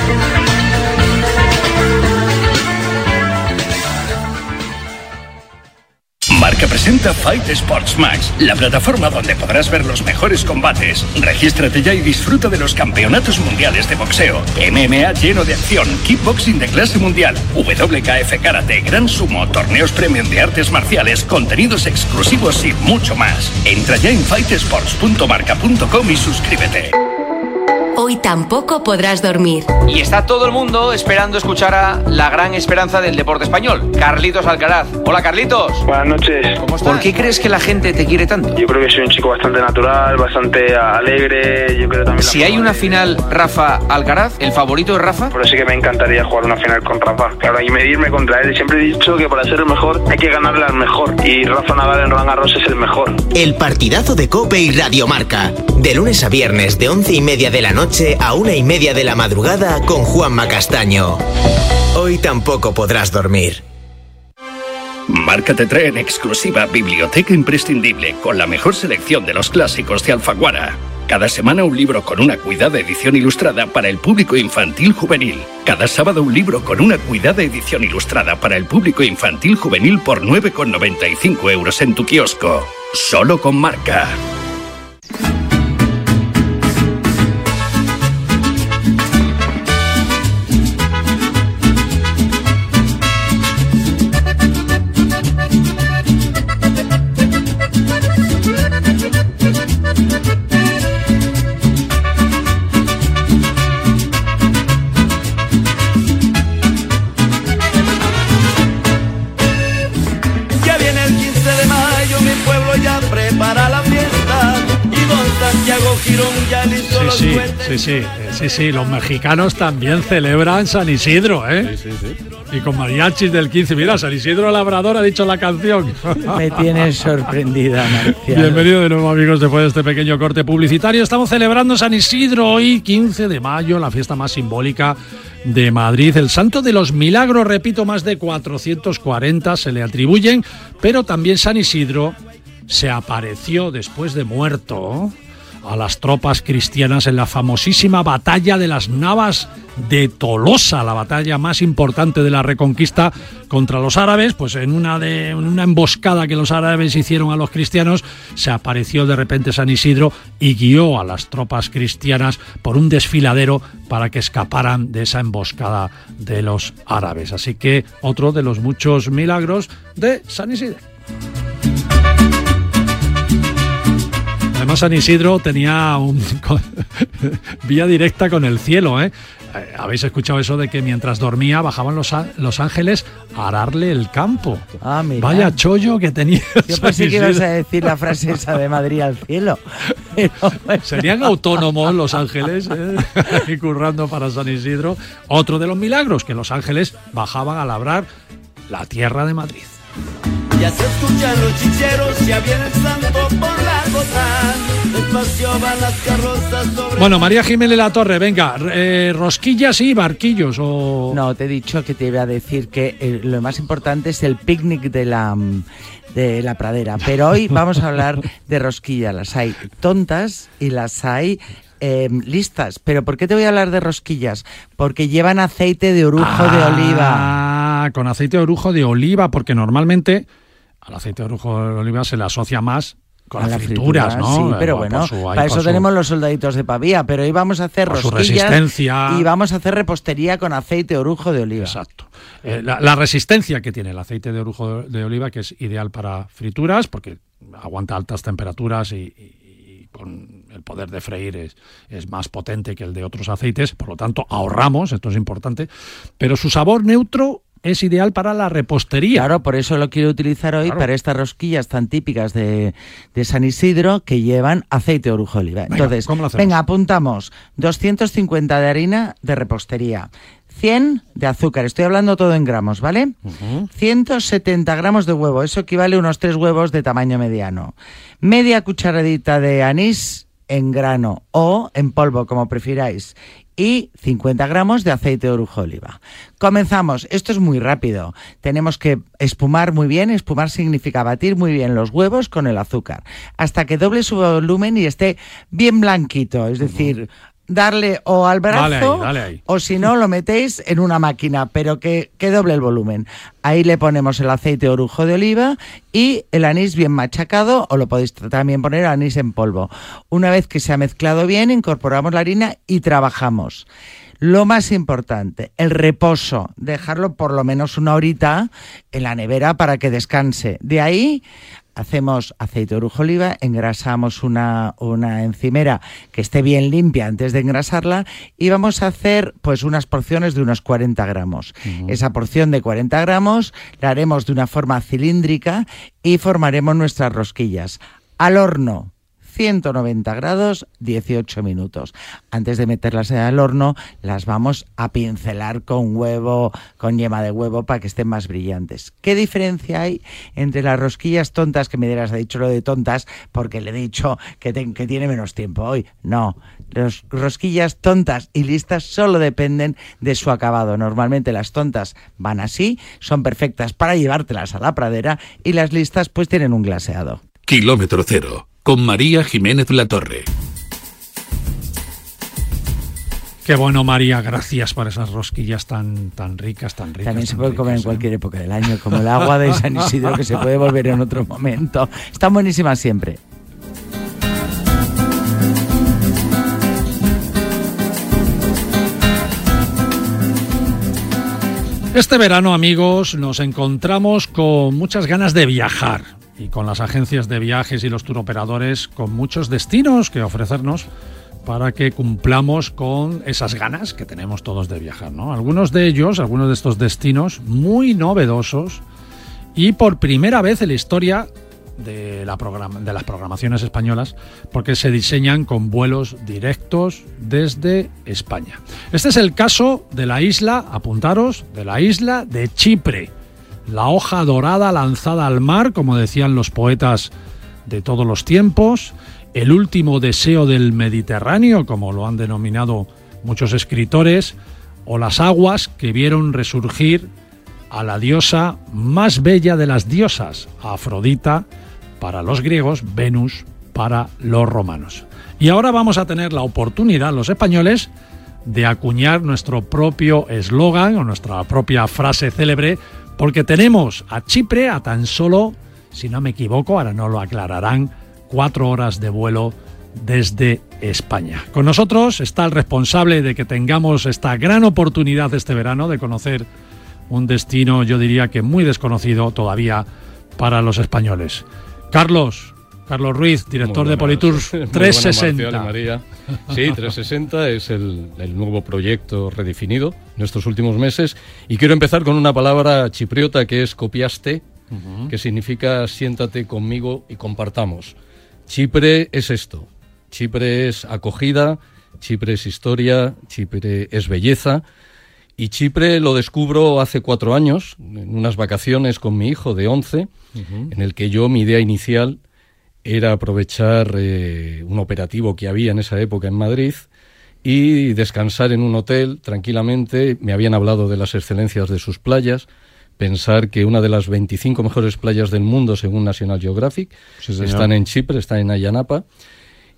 Marca presenta Fight Sports Max, la plataforma donde podrás ver los mejores combates. Regístrate ya y disfruta de los campeonatos mundiales de boxeo, MMA lleno de acción, kickboxing de clase mundial, WKF karate, gran sumo, torneos premium de artes marciales, contenidos exclusivos y mucho más. Entra ya en fightsports.marca.com y suscríbete. Hoy tampoco podrás dormir. Y está todo el mundo esperando escuchar a la gran esperanza del deporte español, Carlitos Alcaraz. Hola Carlitos. Buenas noches. ¿Cómo estás? ¿Por qué crees que la gente te quiere tanto? Yo creo que soy un chico bastante natural, bastante alegre. Yo creo también. Si hay una final Rafa Alcaraz, ¿el favorito es Rafa? Por eso sí que me encantaría jugar una final con Rafa. Claro, y medirme contra él. Siempre he dicho que para ser el mejor hay que ganarle al mejor. Y Rafa Nadal en Roland Garros es el mejor. El partidazo de Cope y Radio Marca. De lunes a viernes, de once y media de la noche a una y media de la madrugada con Juanma Castaño. Hoy tampoco podrás dormir. Marca te trae en exclusiva Biblioteca Imprescindible con la mejor selección de los clásicos de Alfaguara. Cada semana un libro con una cuidada edición ilustrada para el público infantil juvenil. Cada sábado un libro con una cuidada edición ilustrada para el público infantil juvenil por 9,95 euros en tu kiosco. Solo con marca. Sí, sí, cohetes. sí, sí, sí, sí, los mexicanos también celebran San Isidro, ¿eh? Sí, sí, sí. Y con mariachis del 15, mira, San Isidro Labrador ha dicho la canción. <laughs> Me tienes sorprendida, Marcial. Bienvenido de nuevo amigos después de este pequeño corte publicitario. Estamos celebrando San Isidro hoy, 15 de mayo, la fiesta más simbólica de Madrid. El Santo de los Milagros, repito, más de 440 se le atribuyen, pero también San Isidro se apareció después de muerto a las tropas cristianas en la famosísima batalla de las Navas de Tolosa, la batalla más importante de la reconquista contra los árabes, pues en una de en una emboscada que los árabes hicieron a los cristianos, se apareció de repente San Isidro y guió a las tropas cristianas por un desfiladero para que escaparan de esa emboscada de los árabes. Así que otro de los muchos milagros de San Isidro. Además, San Isidro tenía un, <laughs> vía directa con el cielo. ¿eh? Eh, ¿Habéis escuchado eso de que mientras dormía bajaban los, los ángeles a ararle el campo? Ah, mira. Vaya chollo que tenía. Yo <laughs> San pensé que ibas a decir la frase esa de Madrid al cielo. <laughs> Serían autónomos los ángeles ¿eh? currando para San Isidro. Otro de los milagros, que los ángeles bajaban a labrar la tierra de Madrid. Ya se escuchan los chicheros, ya viene el santo por la cosa. Despacio van las carrozas sobre. Bueno, María Jiménez La Torre, venga, eh, rosquillas y barquillos o... No, te he dicho que te iba a decir que eh, lo más importante es el picnic de la, mm, de la pradera. Pero hoy vamos a hablar de rosquillas. Las hay tontas y las hay eh, listas. ¿Pero por qué te voy a hablar de rosquillas? Porque llevan aceite de orujo de oliva. Ah, con aceite de orujo de oliva, porque normalmente al aceite de orujo de oliva se le asocia más con A las la frituras, fritura, ¿no? Sí, pero bueno, su- para eso su- tenemos los soldaditos de Pavía. Pero hoy vamos a hacer rosquillas resistencia. y vamos a hacer repostería con aceite de orujo de oliva. Exacto. Eh, la, la resistencia que tiene el aceite de orujo de, de oliva, que es ideal para frituras, porque aguanta altas temperaturas y, y- y con el poder de freír es, es más potente que el de otros aceites, por lo tanto ahorramos, esto es importante, pero su sabor neutro es ideal para la repostería. Claro, por eso lo quiero utilizar hoy Claro. para estas rosquillas tan típicas de, de San Isidro que llevan aceite de orujo oliva. Venga, Entonces, venga, apuntamos 250 de harina de repostería, 100 de azúcar, estoy hablando todo en gramos, ¿vale? 170 gramos de huevo, eso equivale a unos 3 huevos de tamaño mediano. Media cucharadita de anís en grano o en polvo, como prefiráis. Y 50 gramos de aceite de orujo oliva. Comenzamos. Esto es muy rápido. Tenemos que espumar muy bien. Espumar significa batir muy bien los huevos con el azúcar. Hasta que doble su volumen y esté bien blanquito. Es decir, darle o al brazo Dale ahí, dale ahí. o si no lo metéis en una máquina, pero que, que doble el volumen. Ahí le ponemos el aceite de orujo de oliva y el anís bien machacado o lo podéis también poner anís en polvo. Una vez que se ha mezclado bien, incorporamos la harina y trabajamos. Lo más importante, el reposo, dejarlo por lo menos una horita en la nevera para que descanse. De ahí hacemos aceite de orujo oliva, engrasamos una, una encimera que esté bien limpia antes de engrasarla y vamos a hacer pues unas porciones de unos 40 gramos. Esa porción de 40 gramos la haremos de una forma cilíndrica y formaremos nuestras rosquillas. Al horno, 190 grados, 18 minutos. Antes de meterlas al horno, las vamos a pincelar con huevo, con yema de huevo para que estén más brillantes. ¿Qué diferencia hay entre las rosquillas tontas, que me dirás, ha dicho lo de tontas porque le he dicho que, que tiene menos tiempo hoy? No, las rosquillas tontas y listas solo dependen de su acabado. Normalmente las tontas van así, son perfectas para llevártelas a la pradera y las listas pues tienen un glaseado. Kilómetro cero, con María Jiménez La Torre. Qué bueno, María, gracias por esas rosquillas tan, tan ricas, tan ricas. También se puede comer en ¿eh? cualquier época del año, como el agua de San Isidro que se puede volver en otro momento. Están buenísimas siempre. Este verano, amigos, nos encontramos con muchas ganas de viajar y con las agencias de viajes y los turoperadores con muchos destinos que ofrecernos para que cumplamos con esas ganas que tenemos todos de viajar, ¿no? Algunos de ellos, algunos de estos destinos muy novedosos y por primera vez en la historia de, la de las programaciones españolas porque se diseñan con vuelos directos desde España. Este es el caso de la isla, apuntaros, de la isla de Chipre, la hoja dorada lanzada al mar, como decían los poetas de todos los tiempos, el último deseo del Mediterráneo, como lo han denominado muchos escritores, o las aguas que vieron resurgir a la diosa más bella de las diosas, Afrodita, para los griegos, Venus, para los romanos. Y ahora vamos a tener la oportunidad, los españoles, de acuñar nuestro propio eslogan o nuestra propia frase célebre, porque tenemos a Chipre a tan solo, si no me equivoco, ahora no lo aclararán, cuatro horas de vuelo desde España. Con nosotros está el responsable de que tengamos esta gran oportunidad este verano de conocer un destino, yo diría que muy desconocido todavía para los españoles. Carlos, Carlos Ruiz, director de Politours <laughs> 360. María. Sí, 360 es el, el, nuevo proyecto redefinido en estos últimos meses. Y quiero empezar con una palabra chipriota que es copiaste, uh -huh. que significa siéntate conmigo y compartamos. Chipre es esto. Chipre es acogida, Chipre es historia, Chipre es belleza. Y Chipre lo descubro hace cuatro años, en unas vacaciones con mi hijo de 11, uh -huh. en el que yo, mi idea inicial era aprovechar eh, un operativo que había en esa época en Madrid y descansar en un hotel tranquilamente. Me habían hablado de las excelencias de sus playas, pensar que una de las 25 mejores playas del mundo, según National Geographic, Sí, están en Chipre, están en Ayanapa.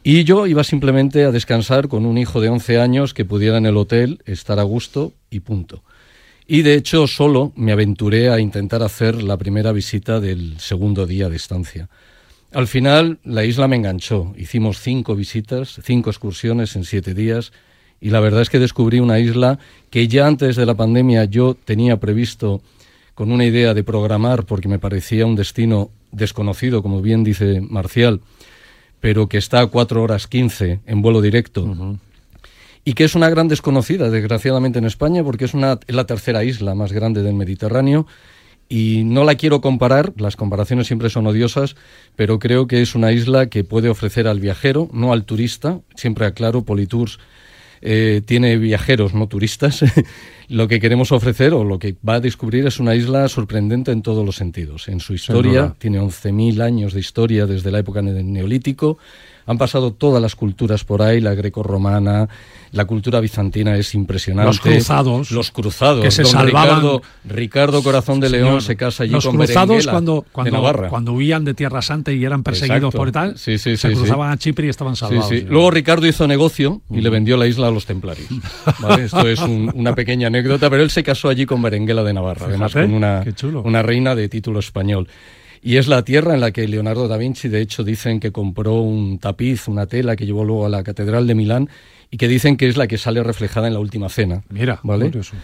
Y yo iba simplemente a descansar con un hijo de 11 años que pudiera en el hotel estar a gusto y punto. Y de hecho solo me aventuré a intentar hacer la primera visita del segundo día de estancia. Al final la isla me enganchó. Hicimos cinco visitas, cinco excursiones en siete días y la verdad es que descubrí una isla que ya antes de la pandemia yo tenía previsto con una idea de programar porque me parecía un destino desconocido, como bien dice Marcial, pero que está a cuatro horas quince en vuelo directo. Uh -huh. Y que es una gran desconocida, desgraciadamente, en España, porque es, una, es la tercera isla más grande del Mediterráneo y no la quiero comparar, las comparaciones siempre son odiosas, pero creo que es una isla que puede ofrecer al viajero, no al turista, siempre aclaro, Politours eh, tiene viajeros, no turistas, <laughs> lo que queremos ofrecer o lo que va a descubrir es una isla sorprendente en todos los sentidos. En su historia, tiene 11.000 años de historia desde la época del Neolítico, han pasado todas las culturas por ahí, la grecorromana, la cultura bizantina es impresionante. Los cruzados. Los cruzados. Que se Don salvaban. Ricardo, Ricardo Corazón de León Señor, se casa allí los con cruzados Berenguela cuando, de cuando, Navarra. cuando huían de Tierra Santa y eran perseguidos Exacto. por tal, Sí, sí, se sí, cruzaban a Chipre y estaban salvados. Luego Ricardo hizo negocio y le vendió la isla a los templarios. ¿vale? Esto es un- una pequeña anécdota, pero él se casó allí con Berenguela de Navarra, además Fíjate, con una, una reina de título español. Y es la tierra en la que Leonardo da Vinci, de hecho, dicen que compró un tapiz, una tela que llevó luego a la Catedral de Milán y que dicen que es la que sale reflejada en la última cena. Mira, ¿vale? curioso.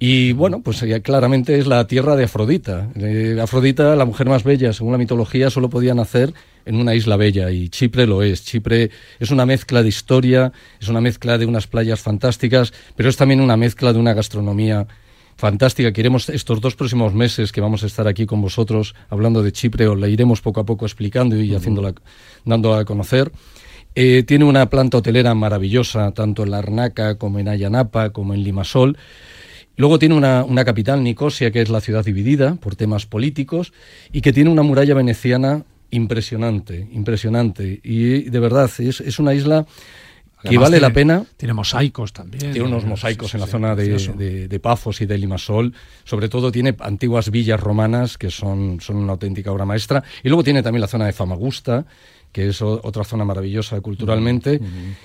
Y bueno, pues ya claramente es la tierra de Afrodita. Eh, Afrodita, la mujer más bella, según la mitología, solo podía nacer en una isla bella y Chipre lo es. Chipre es una mezcla de historia, es una mezcla de unas playas fantásticas, pero es también una mezcla de una gastronomía fantástica. Queremos estos dos próximos meses que vamos a estar aquí con vosotros hablando de Chipre, os la iremos poco a poco explicando y haciéndola, dando a conocer. Eh, tiene una planta hotelera maravillosa, tanto en Larnaca como en Ayanapa, como en Limasol. Luego tiene una, una capital, Nicosia, que es la ciudad dividida por temas políticos y que tiene una muralla veneciana impresionante, impresionante. Y de verdad, es, es una isla que vale tiene- la pena. Tiene mosaicos también. Tiene unos mosaicos sí, en la sí, zona de, de- de Pafos y de Limasol. Sobre todo tiene antiguas villas romanas que son, son una auténtica obra maestra. Y luego tiene también la zona de Famagusta, que es otra zona maravillosa culturalmente.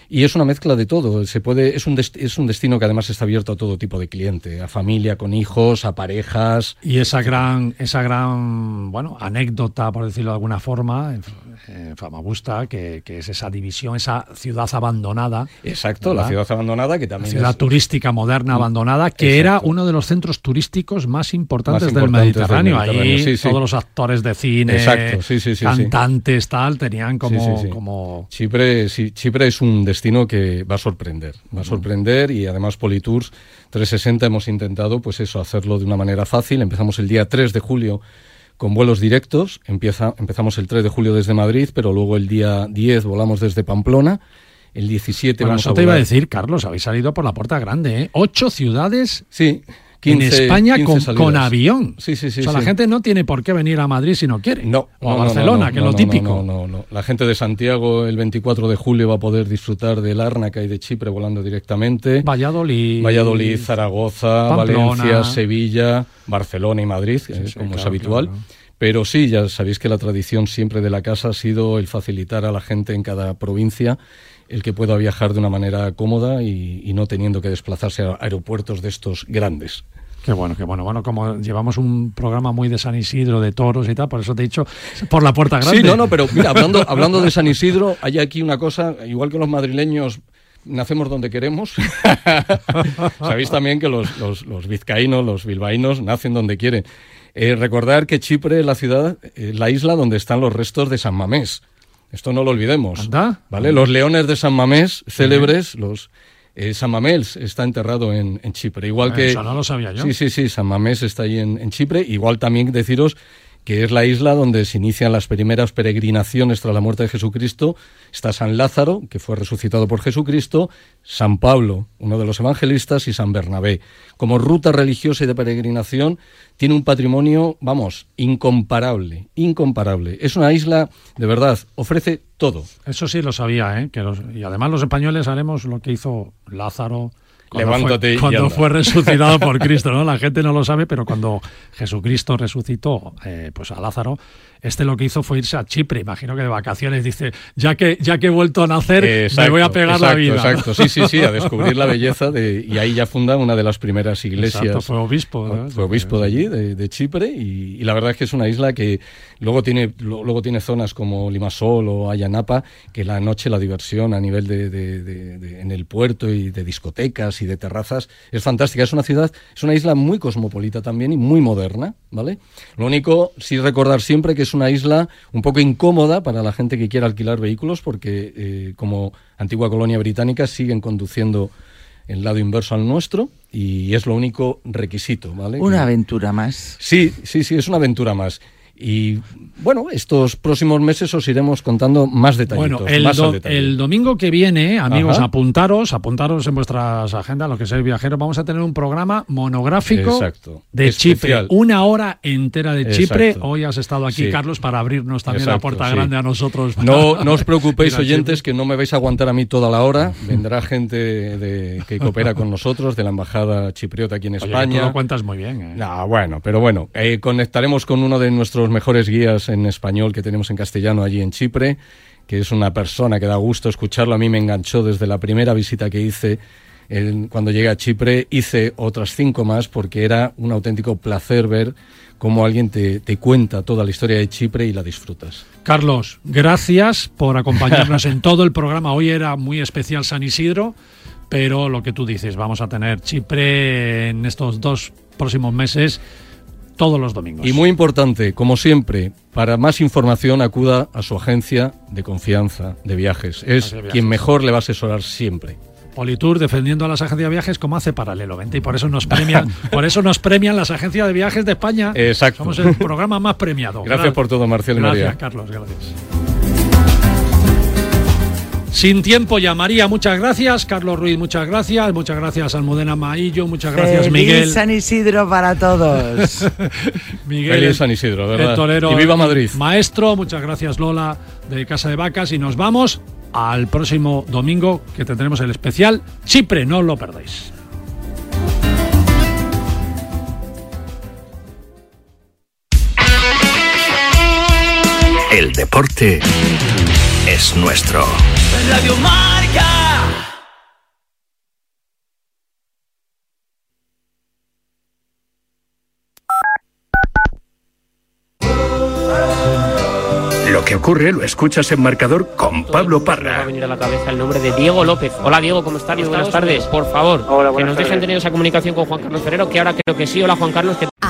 Y es una mezcla de todo. Se puede, es, un es un destino que además está abierto a todo tipo de cliente, a familia, con hijos, a parejas. Y esa gran, esa gran, bueno, anécdota, por decirlo de alguna forma, en Famagusta, que, que es esa división, esa ciudad abandonada. Exacto, ¿verdad? la ciudad abandonada que La también ciudad es- turística moderna abandonada, que Exacto. era uno de los centros turísticos más importantes, Más del, importantes del Mediterráneo. Mediterráneo, Ahí sí, sí. todos los actores de cine, Exacto, cantantes, tal, tenían como, como Chipre, Chipre es un destino que va a sorprender, va a sorprender y además Politours 360 hemos intentado pues eso, hacerlo de una manera fácil. Empezamos el día 3 de julio con vuelos directos, Empieza, empezamos el 3 de julio desde Madrid, pero luego el día 10 volamos desde Pamplona, el 17 Bueno, vamos eso a te iba a decir, Carlos, habéis salido por la puerta grande, ¿eh? Ocho ciudades sí, en 15 España 15 con, avión. Sí, sí, sí. o sea, la gente no tiene por qué venir a Madrid si no quiere. No, o a no, Barcelona, no, que es lo típico. No, no, no. La gente de Santiago el 24 de julio va a poder disfrutar del Lárnaca y de Chipre volando directamente. Valladolid. Valladolid, Zaragoza, Pamplona. Valencia, Sevilla, Barcelona y Madrid, eh, como es habitual. claro. Pero sí, ya sabéis que la tradición siempre de la casa ha sido el facilitar a la gente en cada provincia el que pueda viajar de una manera cómoda y, y no teniendo que desplazarse a aeropuertos de estos grandes. Qué bueno, qué bueno. Bueno, como llevamos un programa muy de San Isidro, de toros y tal, por eso te he dicho por la puerta grande. Sí, no, no, pero mira, hablando, hablando de San Isidro, hay aquí una cosa, igual que los madrileños nacemos donde queremos. <laughs> Sabéis también que los, los, los, vizcaínos, los bilbaínos, nacen donde quieren. Eh, recordar que Chipre es la ciudad, eh, la isla donde están los restos de San Mamés. Esto no lo olvidemos. ¿Anda? ¿Vale? Los leones de San Mamés, célebres, los eh, San Mamés está enterrado en, en Chipre. Igual Eh, que. Eso no lo sabía yo. Sí, sí, sí, San Mamés está ahí en, en Chipre. Igual también deciros que es la isla donde se inician las primeras peregrinaciones tras la muerte de Jesucristo. Está San Lázaro, que fue resucitado por Jesucristo, San Pablo, uno de los evangelistas, y San Bernabé. Como ruta religiosa y de peregrinación, tiene un patrimonio, vamos, incomparable, incomparable. Es una isla, de verdad, ofrece todo. Eso sí lo sabía, ¿eh? Y además los españoles haremos lo que hizo Lázaro. Cuando Levántate fue, cuando fue resucitado <laughs> por Cristo, ¿no? La gente no lo sabe, pero cuando Jesucristo resucitó eh, pues a Lázaro, este lo que hizo fue irse a Chipre. Imagino que de vacaciones dice, ya que, ya que he vuelto a nacer, me Exacto, voy a pegar la exacto, vida. ¿no? Exacto, sí, sí, sí, a <laughs> descubrir la belleza de, y ahí ya funda una de las primeras iglesias. Exacto, fue obispo. ¿no? Fue obispo de allí, de, de Chipre, y, y la verdad es que es una isla que luego tiene, luego tiene zonas como Limasol o Ayanapa, que la noche la diversión a nivel de- de- en el puerto y de discotecas y de terrazas es fantástica. Es una ciudad, es una isla muy cosmopolita también y muy moderna, ¿vale? Lo único, sí recordar siempre que es una isla un poco incómoda para la gente que quiera alquilar vehículos, porque eh, como antigua colonia británica siguen conduciendo el lado inverso al nuestro y es lo único requisito, ¿vale? Una aventura más. Sí, sí, sí, es una aventura más. Y bueno, estos próximos meses os iremos contando más detallitos. Bueno, el, más do- detalle. el domingo que viene, amigos, Ajá. apuntaros, apuntaros en vuestras agendas, lo que seáis viajeros, vamos a tener un programa monográfico Exacto. de Especial. Chipre. Una hora entera de Chipre. Hoy has estado aquí, Sí. Carlos, para abrirnos también la puerta sí. grande a nosotros. No, no <laughs> os preocupéis, oyentes, que no me vais a aguantar a mí toda la hora. Vendrá gente de- que coopera con nosotros, de la Embajada Chipriota aquí en Oye, España. tú lo cuentas muy bien. ¿eh? No, bueno, pero bueno, eh, conectaremos con uno de nuestros mejores guías en español que tenemos en castellano allí en Chipre, que es una persona que da gusto escucharlo. A mí me enganchó desde la primera visita que hice. cuando llegué a Chipre hice otras cinco más porque era un auténtico placer ver cómo alguien te, te cuenta toda la historia de Chipre y la disfrutas. Carlos, gracias por acompañarnos en todo el programa. Hoy era muy especial San Isidro, pero lo que tú dices, vamos a tener Chipre en estos dos próximos meses todos los domingos. Y muy importante, como siempre, para más información acuda a su agencia de confianza de viajes. Es quien mejor le va a asesorar siempre. Politur defendiendo a las agencias de viajes como hace Paralelo 20 y por eso nos premian, <laughs> por eso nos premian las agencias de viajes de España. Exacto. Somos el programa más premiado. Gracias por todo, Marcial y Gracias, María. Carlos, gracias. Sin tiempo ya, María, muchas gracias. Carlos Ruiz, muchas gracias. Muchas gracias, Almudena Maillo. Muchas gracias, Feliz Miguel. San Isidro para todos. <laughs> Miguel Feliz San Isidro, ¿verdad? el torero Y viva Madrid. Maestro, muchas gracias Lola de Casa de Vacas y nos vamos al próximo domingo que tendremos el especial Chipre, no lo perdáis. El deporte es nuestro. Radio Marca. Lo que ocurre lo escuchas en marcador con Pablo Me va a Parra. venir a la cabeza el nombre de Diego López. Hola Diego, ¿cómo estás? Muy buenas tardes. Por favor, que buenas nos dejen tardes. tener esa comunicación con Juan Carlos Ferrero, que ahora creo que sí. Hola Juan Carlos, que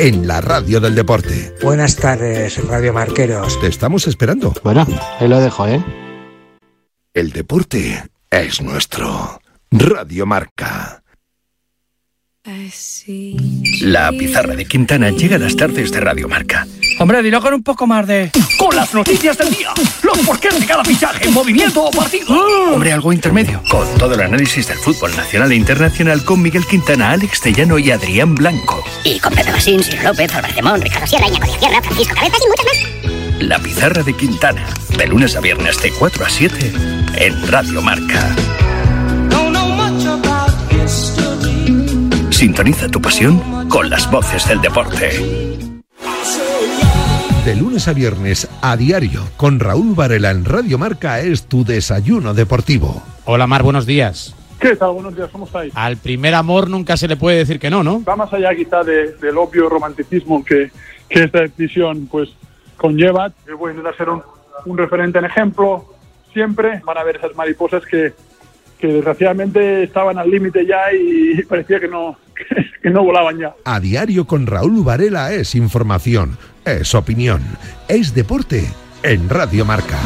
en la radio del deporte. Buenas tardes, Radio Marqueros. Te estamos esperando. Bueno, ahí lo dejo, ¿eh? El deporte es nuestro. Radio Marca. La pizarra de Quintana llega a las tardes de Radio Marca. Hombre, dilo con un poco más de... Con las noticias del día, los porqués de cada fichaje, movimiento o partido. Hombre, algo intermedio. Con todo el análisis del fútbol nacional e internacional con Miguel Quintana, Alex Tellano y Adrián Blanco. Y con Pepe Basín, Ciro López, Álvarez Demón, Ricardo Sierra, Iñaco Díaz Sierra, Francisco Cabezas y muchos más. La pizarra de Quintana, de lunes a viernes de 4 a 7 en Radio Marca. Sintoniza tu pasión con las voces del deporte. De lunes a viernes a diario con Raúl Varela en Radio Marca es tu desayuno deportivo. Hola Mar, buenos días. ¿Qué tal? Buenos días, ¿cómo estáis? Al primer amor nunca se le puede decir que no, ¿no? Va más allá quizá de- del obvio romanticismo que, que esta decisión pues conlleva. Yo voy a intentar ser un, un referente en ejemplo. Siempre van a haber esas mariposas que, que desgraciadamente estaban al límite ya y <laughs> parecía que no, <laughs> que no volaban ya. A diario con Raúl Varela es información, es opinión, es deporte en Radio Marca.